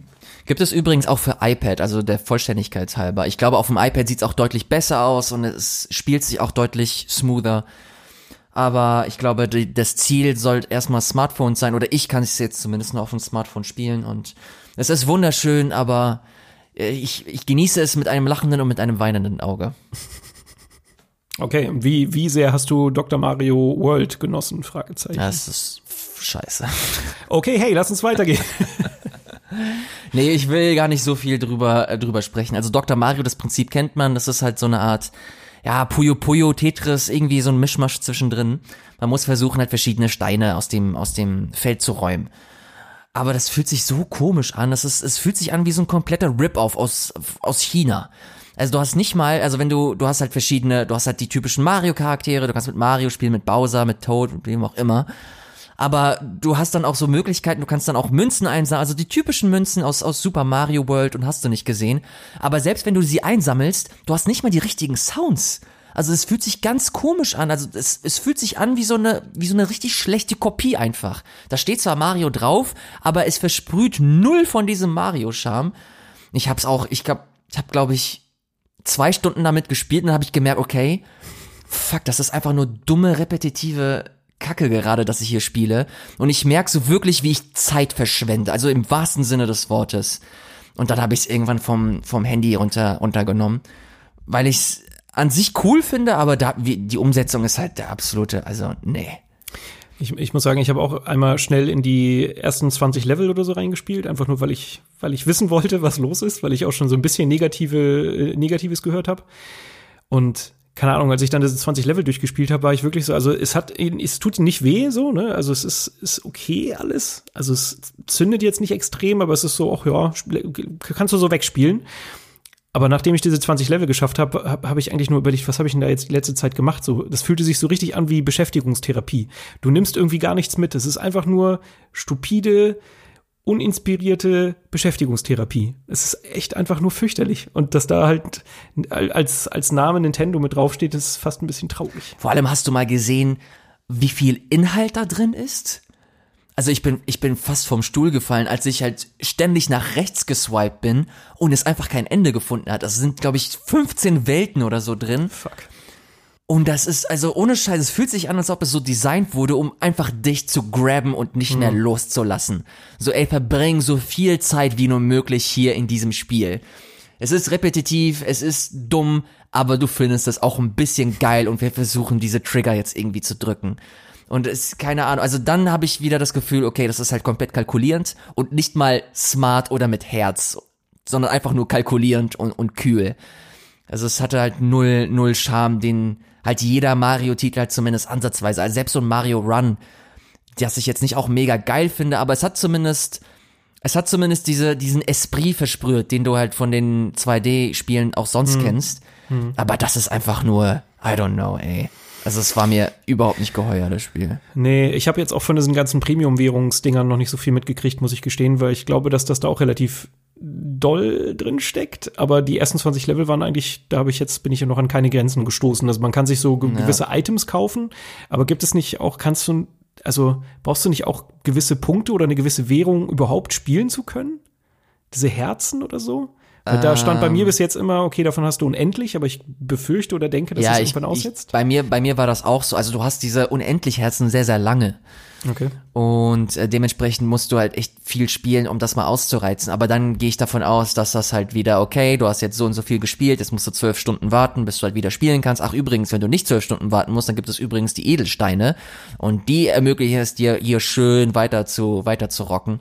Gibt es übrigens auch für iPad, also der Vollständigkeit halber. Ich glaube, auf dem iPad sieht es auch deutlich besser aus und es spielt sich auch deutlich smoother. Aber ich glaube, die, das Ziel soll erstmal Smartphones sein, oder ich kann es jetzt zumindest nur auf dem Smartphone spielen und es ist wunderschön, aber äh, ich, ich genieße es mit einem lachenden und mit einem weinenden Auge. (laughs) Okay, wie, wie sehr hast du Dr. Mario World genossen? Fragezeichen. Das ist scheiße. (laughs) Okay, hey, lass uns weitergehen. (laughs) nee, ich will gar nicht so viel drüber, äh, drüber sprechen. Also Dr. Mario, das Prinzip kennt man, das ist halt so eine Art, ja, Puyo Puyo, Tetris, irgendwie so ein Mischmasch zwischendrin. Man muss versuchen, halt verschiedene Steine aus dem, aus dem Feld zu räumen. Aber das fühlt sich so komisch an. Das ist, es fühlt sich an wie so ein kompletter Rip-Off aus, aus China. Also du hast nicht mal, also wenn du, du hast halt verschiedene, du hast halt die typischen Mario-Charaktere, du kannst mit Mario spielen, mit Bowser, mit Toad, mit wem auch immer aber du hast dann auch so Möglichkeiten, du kannst dann auch Münzen einsammeln, also die typischen Münzen aus, aus Super Mario World und hast du nicht gesehen. Aber selbst wenn du sie einsammelst, du hast nicht mal die richtigen Sounds. Also es fühlt sich ganz komisch an. Also es, es fühlt sich an wie so eine wie so eine richtig schlechte Kopie einfach. Da steht zwar Mario drauf, aber es versprüht null von diesem Mario Charme. Ich hab's auch, ich glaube, ich habe glaube ich zwei Stunden damit gespielt und dann habe ich gemerkt, okay, fuck, das ist einfach nur dumme repetitive Kacke gerade, dass ich hier spiele. Und ich merke so wirklich, wie ich Zeit verschwende. Also im wahrsten Sinne des Wortes. Und dann habe ich es irgendwann vom, vom Handy runter, runtergenommen. Weil ich es an sich cool finde, aber da, wie, die Umsetzung ist halt der absolute, also nee. Ich, ich muss sagen, ich habe auch einmal schnell in die ersten 20 Level oder so reingespielt, einfach nur weil ich, weil ich wissen wollte, was los ist, weil ich auch schon so ein bisschen negative, äh, Negatives gehört habe. Und keine Ahnung, als ich dann diese 20 Level durchgespielt habe, war ich wirklich so, also es hat, es tut nicht weh, so, ne, also es ist, ist okay alles, also es zündet jetzt nicht extrem, aber es ist so, ach ja, kannst du so wegspielen. Aber nachdem ich diese 20 Level geschafft habe, habe hab ich eigentlich nur überlegt, was habe ich denn da jetzt die letzte Zeit gemacht? So, das fühlte sich so richtig an wie Beschäftigungstherapie. Du nimmst irgendwie gar nichts mit. Es ist einfach nur stupide, uninspirierte Beschäftigungstherapie. Es ist echt einfach nur fürchterlich. Und dass da halt als, als Name Nintendo mit draufsteht, ist fast ein bisschen traurig. Vor allem hast du mal gesehen, wie viel Inhalt da drin ist? Also ich bin, ich bin fast vom Stuhl gefallen, als ich halt ständig nach rechts geswiped bin und es einfach kein Ende gefunden hat. Das sind, glaube ich, 15 Welten oder so drin. Fuck. Und das ist, also ohne Scheiß, es fühlt sich an, als ob es so designt wurde, um einfach dich zu grabben und nicht mehr loszulassen. So, ey, verbring so viel Zeit wie nur möglich hier in diesem Spiel. Es ist repetitiv, es ist dumm, aber du findest es auch ein bisschen geil und wir versuchen diese Trigger jetzt irgendwie zu drücken. Und es, keine Ahnung, also dann habe ich wieder das Gefühl, okay, das ist halt komplett kalkulierend und nicht mal smart oder mit Herz, sondern einfach nur kalkulierend und, und kühl. Also es hatte halt null, null Charme, den halt jeder Mario-Titel halt zumindest ansatzweise, also selbst so ein Mario Run, das ich jetzt nicht auch mega geil finde, aber es hat zumindest, es hat zumindest diese, diesen Esprit versprüht, den du halt von den 2D-Spielen auch sonst Hm. kennst. Aber das ist einfach nur, I don't know, ey. Also es war mir überhaupt nicht geheuer, das Spiel. Nee, ich habe jetzt auch von diesen ganzen Premium-Währungsdingern noch nicht so viel mitgekriegt, muss ich gestehen, weil ich glaube, dass das da auch relativ doll drin steckt. Aber die ersten 20 Level waren eigentlich, da habe ich jetzt, bin ich ja noch an keine Grenzen gestoßen. Also man kann sich so ge Ja. gewisse Items kaufen, aber gibt es nicht auch, kannst du, also brauchst du nicht auch gewisse Punkte oder eine gewisse Währung überhaupt spielen zu können? Diese Herzen oder so? Weil da stand bei Ähm. mir bis jetzt immer, okay, davon hast du unendlich, aber ich befürchte oder denke, dass ja, es ich, irgendwann ich, aussetzt. bei mir, bei mir war das auch so. Also du hast diese unendlich Herzen sehr, sehr lange. Okay. Und äh, dementsprechend musst du halt echt viel spielen, um das mal auszureizen. Aber dann gehe ich davon aus, dass das halt wieder, okay, du hast jetzt so und so viel gespielt, jetzt musst du zwölf Stunden warten, bis du halt wieder spielen kannst. Ach übrigens, wenn du nicht zwölf Stunden warten musst, dann gibt es übrigens die Edelsteine. Und die ermöglichen es dir, hier schön weiter zu, weiter zu rocken.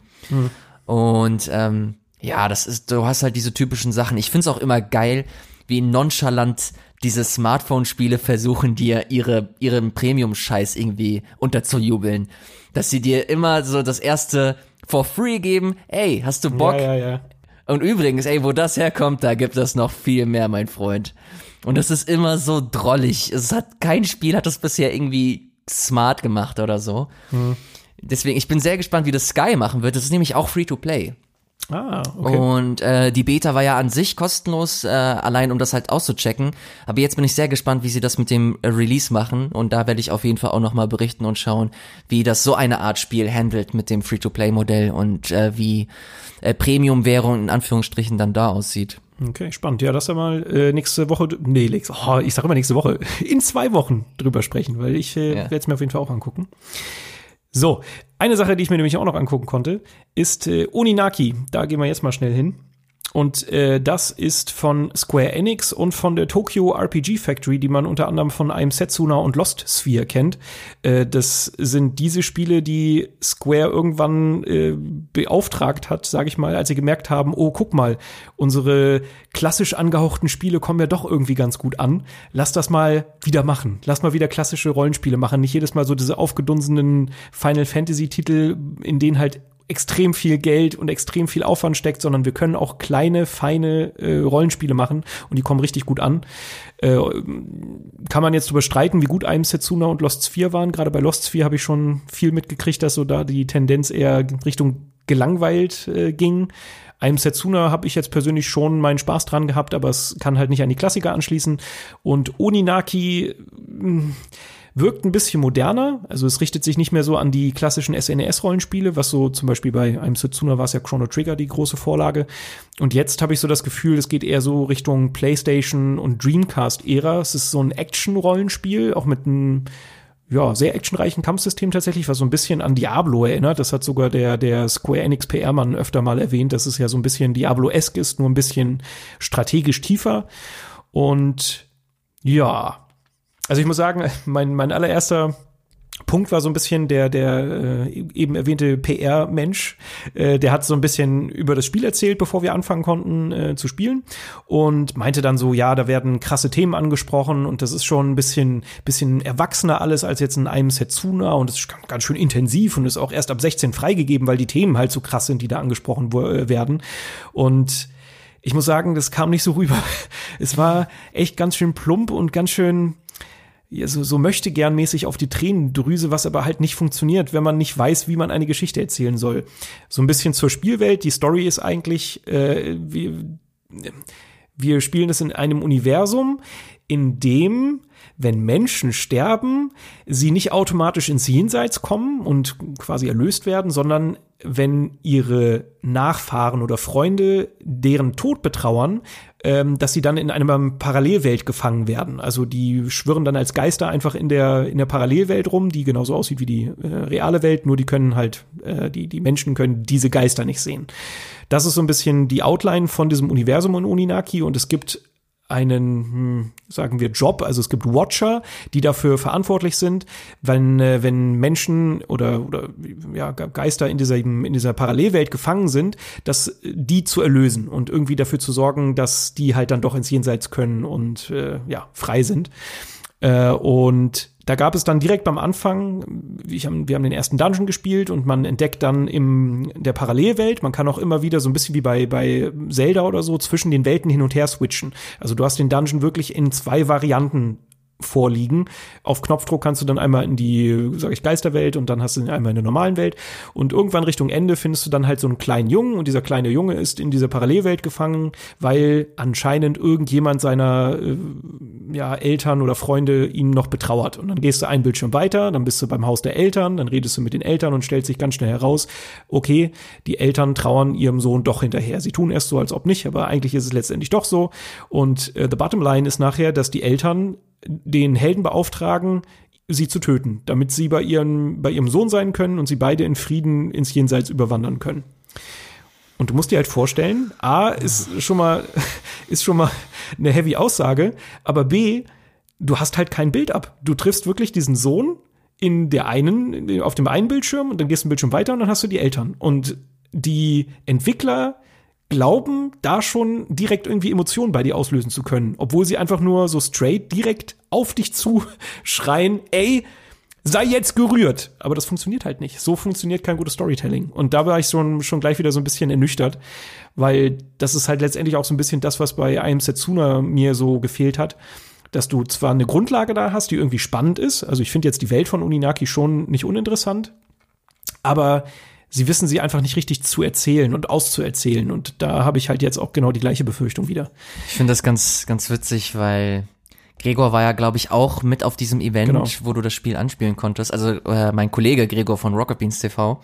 Und ähm, ja, das ist, du hast halt diese typischen Sachen. Ich find's auch immer geil, wie nonchalant diese Smartphone-Spiele versuchen, dir ihre, ihren Premium-Scheiß irgendwie unterzujubeln. Dass sie dir immer so das erste for free geben. Ey, hast du Bock? Ja, ja, ja. Und übrigens, ey, wo das herkommt, da gibt es noch viel mehr, mein Freund. Und das ist immer so drollig. Es hat, kein Spiel hat das bisher irgendwie smart gemacht oder so. Deswegen, ich bin sehr gespannt, wie das Sky machen wird. Das ist nämlich auch free to play. Ah, okay. Und äh, die Beta war ja an sich kostenlos, äh, allein um das halt auszuchecken. Aber jetzt bin ich sehr gespannt, wie sie das mit dem Release machen. Und da werde ich auf jeden Fall auch nochmal berichten und schauen, wie das so eine Art Spiel handelt mit dem Free-to-Play-Modell und äh, wie äh, Premium-Währung in Anführungsstrichen dann da aussieht. Okay, spannend. Ja, lass ja mal äh, nächste Woche, nee, nächste, oh, ich sag immer nächste Woche, in zwei Wochen drüber sprechen, weil ich äh, Ja. werde es mir auf jeden Fall auch angucken. So, eine Sache, die ich mir nämlich auch noch angucken konnte, ist äh, Oninaki. Da gehen wir jetzt mal schnell hin. Und äh, das ist von Square Enix und von der Tokyo RPG Factory, die man unter anderem von einem Setsuna und Lost Sphere kennt. Äh, das sind diese Spiele, die Square irgendwann äh, beauftragt hat, sage ich mal, als sie gemerkt haben, oh, guck mal, unsere klassisch angehauchten Spiele kommen ja doch irgendwie ganz gut an. Lass das mal wieder machen. Lass mal wieder klassische Rollenspiele machen. Nicht jedes Mal so diese aufgedunsenen Final Fantasy Titel, in denen halt extrem viel Geld und extrem viel Aufwand steckt, sondern wir können auch kleine, feine äh, Rollenspiele machen und die kommen richtig gut an. Äh, kann man jetzt drüber streiten, wie gut einem Setsuna und Lost Sphere waren. Gerade bei Lost Sphere habe ich schon viel mitgekriegt, dass so da die Tendenz eher Richtung gelangweilt äh, ging. Einem Setsuna habe ich jetzt persönlich schon meinen Spaß dran gehabt, aber es kann halt nicht an die Klassiker anschließen. Und Oninaki mh, wirkt ein bisschen moderner. Also es richtet sich nicht mehr so an die klassischen SNES-Rollenspiele, was so zum Beispiel bei einem Setsuna war es ja Chrono Trigger die große Vorlage. Und jetzt habe ich so das Gefühl, es geht eher so Richtung PlayStation und Dreamcast-Ära. Es ist so ein Action-Rollenspiel, auch mit einem ja, sehr actionreichen Kampfsystem tatsächlich, was so ein bisschen an Diablo erinnert. Das hat sogar der, der Square Enix PR-Mann öfter mal erwähnt, dass es ja so ein bisschen Diablo-esque ist, nur ein bisschen strategisch tiefer. Und ja, also ich muss sagen, mein, mein allererster Punkt war so ein bisschen der, der äh, eben erwähnte PR-Mensch, äh, der hat so ein bisschen über das Spiel erzählt, bevor wir anfangen konnten äh, zu spielen und meinte dann so, ja, da werden krasse Themen angesprochen und das ist schon ein bisschen, bisschen erwachsener alles als jetzt in einem Setsuna und es ist ganz, schön intensiv und ist auch erst ab 16 freigegeben, weil die Themen halt so krass sind, die da angesprochen äh, werden und ich muss sagen, das kam nicht so rüber. (laughs) Es war echt ganz schön plump und ganz schön so, so möchte gern mäßig auf die Tränendrüse, was aber halt nicht funktioniert, wenn man nicht weiß, wie man eine Geschichte erzählen soll. So ein bisschen zur Spielwelt. Die Story ist eigentlich, äh, wir, wir spielen es in einem Universum, in dem, wenn Menschen sterben, sie nicht automatisch ins Jenseits kommen und quasi erlöst werden, sondern wenn ihre Nachfahren oder Freunde deren Tod betrauern, ähm, dass sie dann in einer Parallelwelt gefangen werden. Also die schwirren dann als Geister einfach in der in der Parallelwelt rum, die genauso aussieht wie die äh, reale Welt, nur die können halt äh, die die Menschen können diese Geister nicht sehen. Das ist so ein bisschen die Outline von diesem Universum in Uninaki und es gibt einen, hm, sagen wir, Job. Also es gibt Watcher, die dafür verantwortlich sind, wenn, äh, wenn Menschen oder, oder ja, Geister in dieser, in dieser Parallelwelt gefangen sind, dass die zu erlösen und irgendwie dafür zu sorgen, dass die halt dann doch ins Jenseits können und äh, ja, frei sind. Äh, und da gab es dann direkt beim Anfang, ich hab, wir haben den ersten Dungeon gespielt und man entdeckt dann im der Parallelwelt, man kann auch immer wieder so ein bisschen wie bei bei Zelda oder so zwischen den Welten hin und her switchen. Also du hast den Dungeon wirklich in zwei Varianten vorliegen. Auf Knopfdruck kannst du dann einmal in die, sag ich, Geisterwelt und dann hast du einmal in der normalen Welt. Und irgendwann Richtung Ende findest du dann halt so einen kleinen Jungen und dieser kleine Junge ist in dieser Parallelwelt gefangen, weil anscheinend irgendjemand seiner äh, ja, Eltern oder Freunde ihn noch betrauert. Und dann gehst du einen Bildschirm weiter, dann bist du beim Haus der Eltern, dann redest du mit den Eltern und stellt sich ganz schnell heraus, okay, die Eltern trauern ihrem Sohn doch hinterher. Sie tun erst so, als ob nicht, aber eigentlich ist es letztendlich doch so. Und äh, the bottom line ist nachher, dass die Eltern den Helden beauftragen, sie zu töten, damit sie bei, ihren, bei ihrem Sohn sein können und sie beide in Frieden ins Jenseits überwandern können. Und du musst dir halt vorstellen, A ist schon mal, (laughs) ist schon mal eine heavy Aussage, aber B, du hast halt kein Bild ab. Du triffst wirklich diesen Sohn in der einen, auf dem einen Bildschirm und dann gehst du ein Bildschirm weiter und dann hast du die Eltern. Und die Entwickler glauben, da schon direkt irgendwie Emotionen bei dir auslösen zu können, obwohl sie einfach nur so straight direkt auf dich (laughs) zu schreien, ey, sei jetzt gerührt. Aber das funktioniert halt nicht. So funktioniert kein gutes Storytelling. Und da war ich schon, schon gleich wieder so ein bisschen ernüchtert, weil das ist halt letztendlich auch so ein bisschen das, was bei Am Setsuna mir so gefehlt hat. Dass du zwar eine Grundlage da hast, die irgendwie spannend ist. Also ich finde jetzt die Welt von Uninaki schon nicht uninteressant. Aber sie wissen sie einfach nicht richtig zu erzählen und auszuerzählen. Und da habe ich halt jetzt auch genau die gleiche Befürchtung wieder. Ich finde das ganz, ganz witzig, weil Gregor war ja, glaube ich, auch mit auf diesem Event, genau. wo du das Spiel anspielen konntest. Also äh, mein Kollege Gregor von Rocket Beans TV.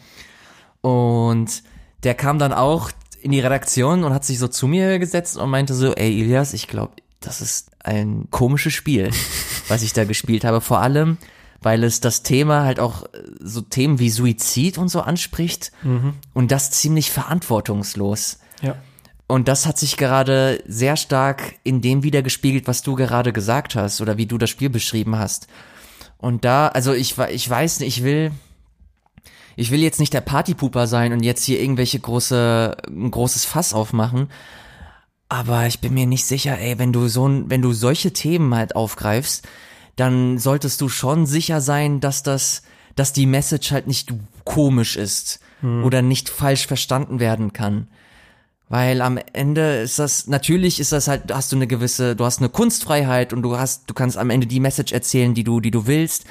Und der kam dann auch in die Redaktion und hat sich so zu mir gesetzt und meinte so, ey Ilias, ich glaube, das ist ein komisches Spiel, (laughs) was ich da gespielt habe. Vor allem, weil es das Thema halt auch äh, so Themen wie Suizid und so anspricht mhm. und das ziemlich verantwortungslos. Ja. Und das hat sich gerade sehr stark in dem wiedergespiegelt, was du gerade gesagt hast oder wie du das Spiel beschrieben hast. Und da, also ich, ich weiß nicht, ich will, ich will jetzt nicht der Partypuper sein und jetzt hier irgendwelche große, ein großes Fass aufmachen. Aber ich bin mir nicht sicher, ey, wenn du so, wenn du solche Themen halt aufgreifst, dann solltest du schon sicher sein, dass das, dass die Message halt nicht komisch ist hm. oder nicht falsch verstanden werden kann. Weil am Ende ist das, natürlich ist das halt, hast du eine gewisse, du hast eine Kunstfreiheit und du hast, du kannst am Ende die Message erzählen, die du, die du willst.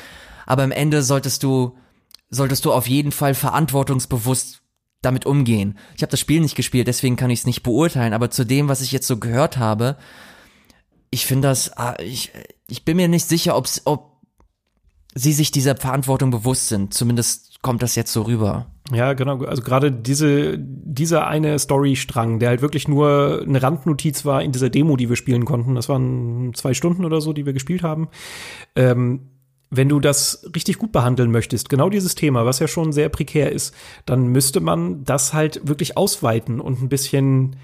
Aber am Ende solltest du, solltest du auf jeden Fall verantwortungsbewusst damit umgehen. Ich habe das Spiel nicht gespielt, deswegen kann ich es nicht beurteilen, aber zu dem, was ich jetzt so gehört habe, ich finde das, ah, ich, ich bin mir nicht sicher, ob's, ob sie sich dieser Verantwortung bewusst sind. Zumindest kommt das jetzt so rüber. Ja, genau. Also gerade diese, dieser eine Storystrang, der halt wirklich nur eine Randnotiz war in dieser Demo, die wir spielen konnten. Das waren zwei Stunden oder so, die wir gespielt haben. Ähm, wenn du das richtig gut behandeln möchtest, genau dieses Thema, was ja schon sehr prekär ist, dann müsste man das halt wirklich ausweiten und ein bisschen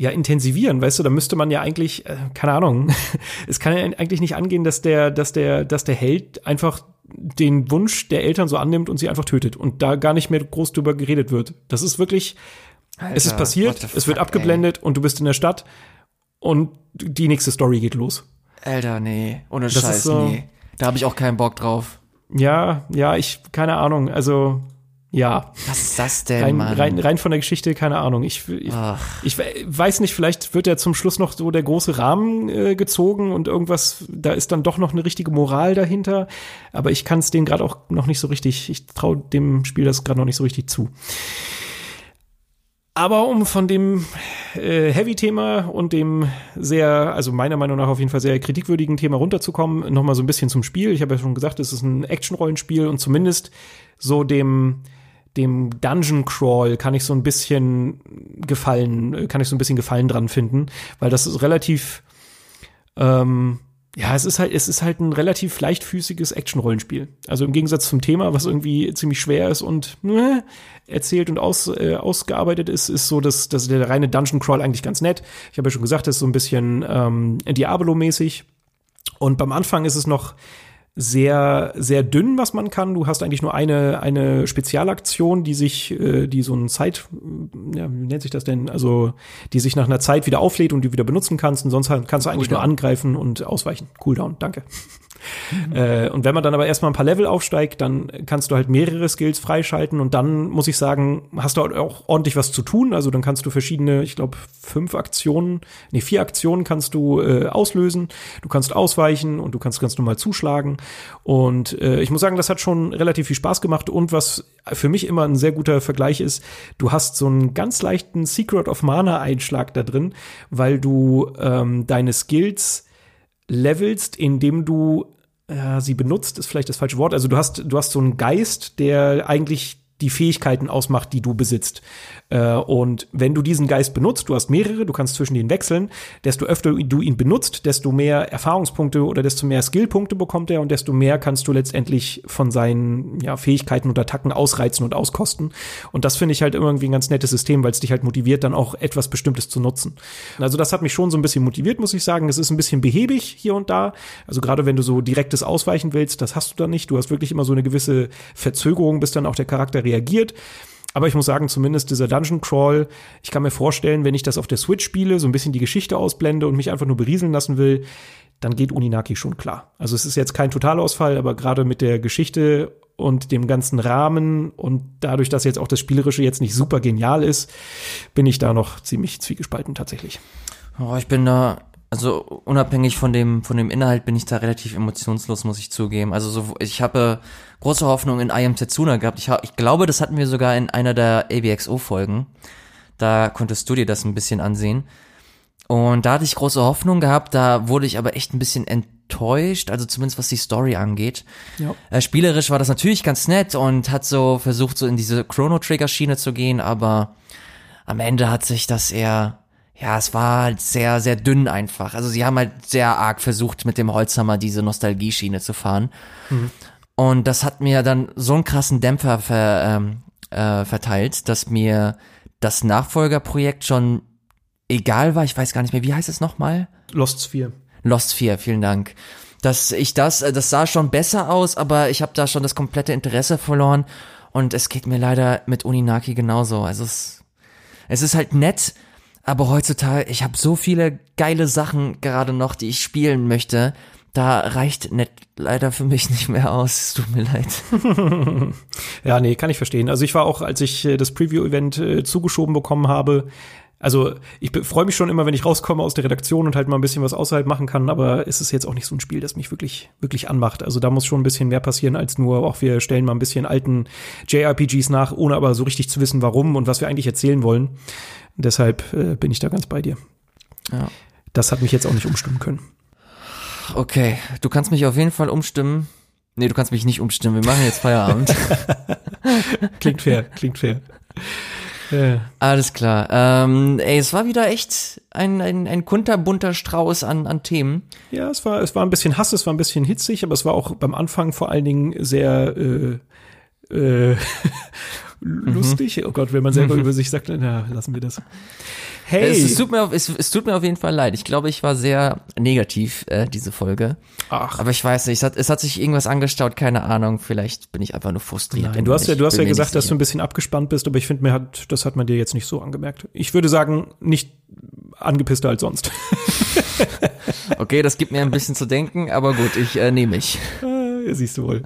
ja intensivieren, weißt du, da müsste man ja eigentlich, äh, keine Ahnung, (laughs) es kann ja eigentlich nicht angehen, dass der, dass der, dass der Held einfach den Wunsch der Eltern so annimmt und sie einfach tötet und da gar nicht mehr groß drüber geredet wird. Das ist wirklich, Alter, es ist passiert, fuck, es wird abgeblendet ey. und du bist in der Stadt und die nächste Story geht los. Alter, nee, ohne das Scheiß, so, nee. Da habe ich auch keinen Bock drauf. Ja, ja, ich, keine Ahnung, also ja. Was ist das denn, rein, Mann? Rein, rein von der Geschichte, keine Ahnung. Ich, ich, ich, weiß nicht, vielleicht wird ja zum Schluss noch so der große Rahmen äh, gezogen und irgendwas, da ist dann doch noch eine richtige Moral dahinter. Aber ich kann es denen gerade auch noch nicht so richtig, ich traue dem Spiel das gerade noch nicht so richtig zu. Aber um von dem äh, Heavy-Thema und dem sehr, also meiner Meinung nach auf jeden Fall sehr kritikwürdigen Thema runterzukommen, noch mal so ein bisschen zum Spiel. Ich habe ja schon gesagt, es ist ein Action-Rollenspiel und zumindest so dem dem Dungeon Crawl kann ich so ein bisschen gefallen, kann ich so ein bisschen Gefallen dran finden, weil das ist relativ, ähm, ja, es ist halt, es ist halt ein relativ leichtfüßiges Action-Rollenspiel. Also im Gegensatz zum Thema, was irgendwie ziemlich schwer ist und äh, erzählt und aus, äh, ausgearbeitet ist, ist so, dass, dass der reine Dungeon Crawl eigentlich ganz nett. Ich habe ja schon gesagt, das ist so ein bisschen ähm, Diablo-mäßig. Und beim Anfang ist es noch sehr, sehr dünn, was man kann. Du hast eigentlich nur eine, eine Spezialaktion, die sich, äh, die so ein Zeit, ja, wie nennt sich das denn? Also, die sich nach einer Zeit wieder auflädt und die wieder benutzen kannst. Und sonst kannst du eigentlich Cooldown. nur angreifen und ausweichen. Cooldown, danke. (laughs) Äh, und wenn man dann aber erstmal ein paar Level aufsteigt, dann kannst du halt mehrere Skills freischalten und dann muss ich sagen, hast du auch ordentlich was zu tun. Also dann kannst du verschiedene, ich glaube, fünf Aktionen, nee, vier Aktionen kannst du äh, auslösen. Du kannst ausweichen und du kannst ganz normal zuschlagen. Und äh, ich muss sagen, das hat schon relativ viel Spaß gemacht. Und was für mich immer ein sehr guter Vergleich ist, du hast so einen ganz leichten Secret of Mana Einschlag da drin, weil du ähm, deine Skills levelst, indem du ja, sie benutzt, ist vielleicht das falsche Wort. Also du hast, du hast so einen Geist, der eigentlich die Fähigkeiten ausmacht, die du besitzt. Äh, und wenn du diesen Geist benutzt, du hast mehrere, du kannst zwischen denen wechseln, desto öfter du ihn benutzt, desto mehr Erfahrungspunkte oder desto mehr Skillpunkte bekommt er und desto mehr kannst du letztendlich von seinen ja, Fähigkeiten und Attacken ausreizen und auskosten. Und das finde ich halt irgendwie ein ganz nettes System, weil es dich halt motiviert, dann auch etwas Bestimmtes zu nutzen. Also das hat mich schon so ein bisschen motiviert, muss ich sagen. Es ist ein bisschen behäbig hier und da. Also gerade wenn du so direktes Ausweichen willst, das hast du dann nicht. Du hast wirklich immer so eine gewisse Verzögerung, bis dann auch der Charakter reagiert. Aber ich muss sagen, zumindest dieser Dungeon Crawl, ich kann mir vorstellen, wenn ich das auf der Switch spiele, so ein bisschen die Geschichte ausblende und mich einfach nur berieseln lassen will, dann geht Uninaki schon klar. Also es ist jetzt kein Totalausfall, aber gerade mit der Geschichte und dem ganzen Rahmen und dadurch, dass jetzt auch das Spielerische jetzt nicht super genial ist, bin ich da noch ziemlich zwiegespalten tatsächlich. Oh, ich bin da also unabhängig von dem von dem Inhalt bin ich da relativ emotionslos, muss ich zugeben. Also so, ich habe große Hoffnung in I Am Tetsuna gehabt. Ich, ich glaube, das hatten wir sogar in einer der ABXO Folgen. Da konntest du dir das ein bisschen ansehen. Und da hatte ich große Hoffnung gehabt, da wurde ich aber echt ein bisschen enttäuscht, also zumindest was die Story angeht. Ja. Äh, spielerisch war das natürlich ganz nett und hat so versucht, so in diese Chrono Trigger Schiene zu gehen, aber am Ende hat sich das eher ja, es war halt sehr, sehr dünn einfach. Also sie haben halt sehr arg versucht, mit dem Holzhammer diese Nostalgieschiene zu fahren. Mhm. Und das hat mir dann so einen krassen Dämpfer ver, ähm, äh, verteilt, dass mir das Nachfolgerprojekt schon egal war. Ich weiß gar nicht mehr, wie heißt es nochmal? Lost Sphere. Lost Sphere, vielen Dank. Dass ich das, äh, das sah schon besser aus, aber ich habe da schon das komplette Interesse verloren. Und es geht mir leider mit Uninaki genauso. Also es, es ist halt nett, aber heutzutage, ich habe so viele geile Sachen gerade noch, die ich spielen möchte. Da reicht net leider für mich nicht mehr aus. Es tut mir leid. (laughs) ja, nee, kann ich verstehen. Also ich war auch, als ich äh, das Preview-Event äh, zugeschoben bekommen habe, also ich freue mich schon immer, wenn ich rauskomme aus der Redaktion und halt mal ein bisschen was außerhalb machen kann, aber es ist jetzt auch nicht so ein Spiel, das mich wirklich, wirklich anmacht. Also da muss schon ein bisschen mehr passieren als nur, auch wir stellen mal ein bisschen alten JRPGs nach, ohne aber so richtig zu wissen, warum und was wir eigentlich erzählen wollen. Deshalb äh, bin ich da ganz bei dir. Ja. Das hat mich jetzt auch nicht umstimmen können. Okay, du kannst mich auf jeden Fall umstimmen. Nee, du kannst mich nicht umstimmen. Wir machen jetzt Feierabend. (laughs) klingt fair, klingt fair. Ja. Alles klar. Ähm, ey, es war wieder echt ein, ein, ein kunterbunter Strauß an, an Themen. Ja, es war, es war ein bisschen Hass, es war ein bisschen hitzig, aber es war auch beim Anfang vor allen Dingen sehr äh, äh, (laughs) lustig. Mhm. Oh Gott, wenn man selber über sich sagt, na, lassen wir das. Hey. Es, es, tut mir auf, es, es, tut mir auf jeden Fall leid. Ich glaube, ich war sehr negativ, äh, diese Folge. Ach. Aber ich weiß nicht, es hat, es hat sich irgendwas angestaut, keine Ahnung. Vielleicht bin ich einfach nur frustriert. Nein, du hast ja, du hast ja gesagt, dass du ein bisschen abgespannt bist, aber ich finde, mir hat, das hat man dir jetzt nicht so angemerkt. Ich würde sagen, nicht angepisster als sonst. (laughs) okay, das gibt mir ein bisschen zu denken, aber gut, ich äh, nehme mich. (laughs) Siehst du wohl.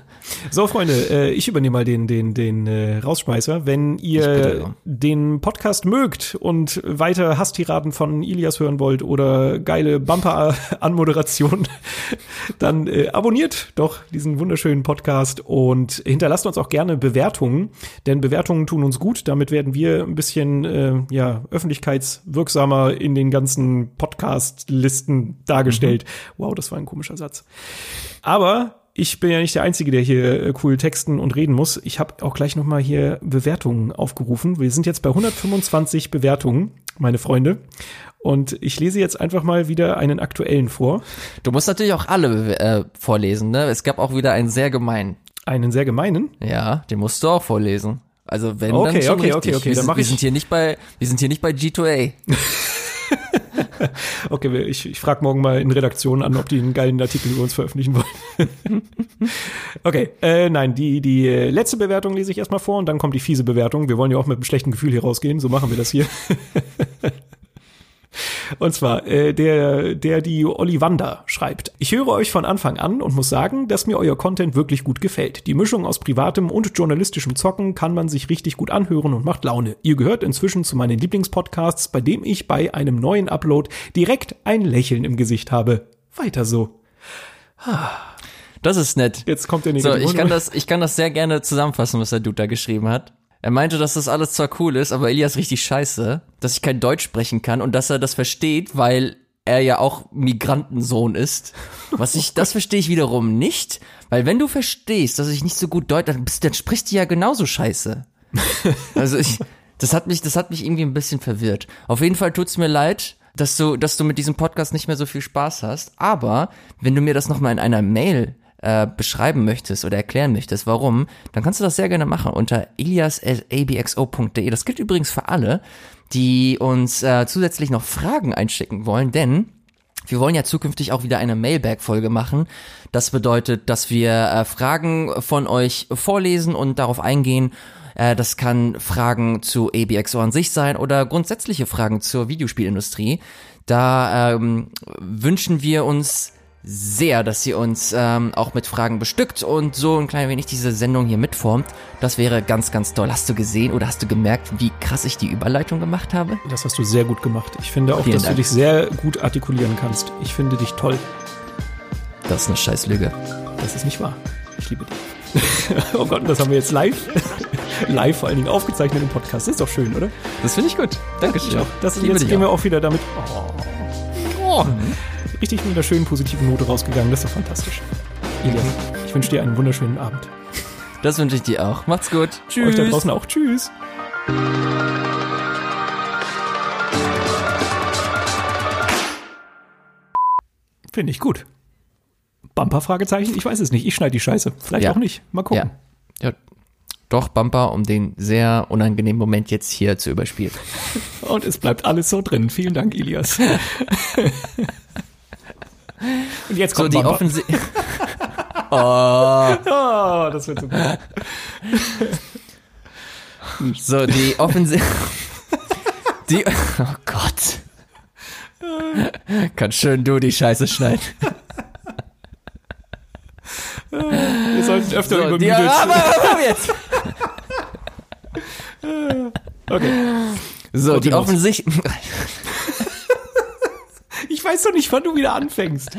So, Freunde, äh, ich übernehme mal den, den, den äh, Rausschmeißer. Wenn ihr den Podcast mögt und weiter Hasstiraden von Ilias hören wollt oder geile Bumper-Anmoderation, (laughs) dann äh, abonniert doch diesen wunderschönen Podcast und hinterlasst uns auch gerne Bewertungen, denn Bewertungen tun uns gut. Damit werden wir ein bisschen äh, ja, öffentlichkeitswirksamer in den ganzen Podcast-Listen dargestellt. Mhm. Wow, das war ein komischer Satz. Aber ich bin ja nicht der Einzige, der hier äh, cool texten und reden muss. Ich habe auch gleich nochmal hier Bewertungen aufgerufen. Wir sind jetzt bei 125 Bewertungen, meine Freunde. Und ich lese jetzt einfach mal wieder einen aktuellen vor. Du musst natürlich auch alle äh, vorlesen, ne? Es gab auch wieder einen sehr gemeinen. Einen sehr gemeinen? Ja, den musst du auch vorlesen. Also wenn okay, dann schon okay, richtig. okay, okay, wir, dann mach wir ich- sind hier nicht bei wir sind hier nicht bei G2A. (laughs) (laughs) Okay, ich, ich frage morgen mal in Redaktion an, ob die einen geilen Artikel über uns veröffentlichen wollen. (laughs) okay, äh, nein, die, die äh, letzte Bewertung lese ich erstmal vor und dann kommt die fiese Bewertung. Wir wollen ja auch mit einem schlechten Gefühl hier rausgehen, so machen wir das hier. (laughs) Und zwar, äh, der, der die Ollivander schreibt. Ich höre euch von Anfang an und muss sagen, dass mir euer Content wirklich gut gefällt. Die Mischung aus privatem und journalistischem Zocken kann man sich richtig gut anhören und macht Laune. Ihr gehört inzwischen zu meinen Lieblingspodcasts, bei dem ich bei einem neuen Upload direkt ein Lächeln im Gesicht habe. Weiter so. Das ist nett. Jetzt kommt der So, negative ich kann das ich kann das sehr gerne zusammenfassen, was der Dude da geschrieben hat. Er meinte, dass das alles zwar cool ist, aber Elias richtig scheiße, dass ich kein Deutsch sprechen kann und dass er das versteht, weil er ja auch Migrantensohn ist. Was ich, das verstehe ich wiederum nicht, weil wenn du verstehst, dass ich nicht so gut Deutsch, dann, bist, dann sprichst du ja genauso scheiße. (laughs) Also ich, das hat mich, das hat mich irgendwie ein bisschen verwirrt. Auf jeden Fall tut's mir leid, dass du, dass du mit diesem Podcast nicht mehr so viel Spaß hast. Aber wenn du mir das nochmal in einer Mail äh, beschreiben möchtest oder erklären möchtest, warum, dann kannst du das sehr gerne machen unter ilias.abxo.de. Das gilt übrigens für alle, die uns äh, zusätzlich noch Fragen einschicken wollen, denn wir wollen ja zukünftig auch wieder eine Mailbag-Folge machen. Das bedeutet, dass wir äh, Fragen von euch vorlesen und darauf eingehen. Äh, das kann Fragen zu ABXO an sich sein oder grundsätzliche Fragen zur Videospielindustrie. Da ähm, wünschen wir uns sehr, dass ihr uns ähm, auch mit Fragen bestückt und so ein klein wenig diese Sendung hier mitformt. Das wäre ganz, ganz toll. Hast du gesehen oder hast du gemerkt, wie krass ich die Überleitung gemacht habe? Das hast du sehr gut gemacht. Ich finde auch, Vielen dass Dank. du dich sehr gut artikulieren kannst. Ich finde dich toll. Das ist eine Scheißlüge. Das ist nicht wahr. Ich liebe dich. (laughs) oh Gott, das haben wir jetzt live. (laughs) live vor allen Dingen aufgezeichnet im Podcast. Das ist doch schön, oder? Das finde ich gut. Dankeschön. Das, Ich jetzt gehen wir auch. wieder damit. Oh. Richtig mit einer schönen positiven Note rausgegangen. Das ist doch fantastisch. Ilias, ich wünsche dir einen wunderschönen Abend. Das wünsche ich dir auch. Macht's gut. Tschüss. Euch da draußen auch. Tschüss. Finde ich gut. Bumper? Fragezeichen? Ich weiß es nicht. Ich schneide die Scheiße. Vielleicht Ja. auch nicht. Mal gucken. Ja. ja. Doch, Bumper, um den sehr unangenehmen Moment jetzt hier zu überspielen. Und es bleibt alles so drin. Vielen Dank, Ilias. (laughs) Und jetzt So, kommt die Bumper. offensi (laughs) (laughs) Oh, das wird so gut. so, die offensi (laughs) die, oh Gott. Kann schön du die Scheiße schneiden. Wir sollten öfter So, über die, aber, aber jetzt. Okay. So, die offensichtlich, ich weiß doch nicht, wann du wieder anfängst. (laughs)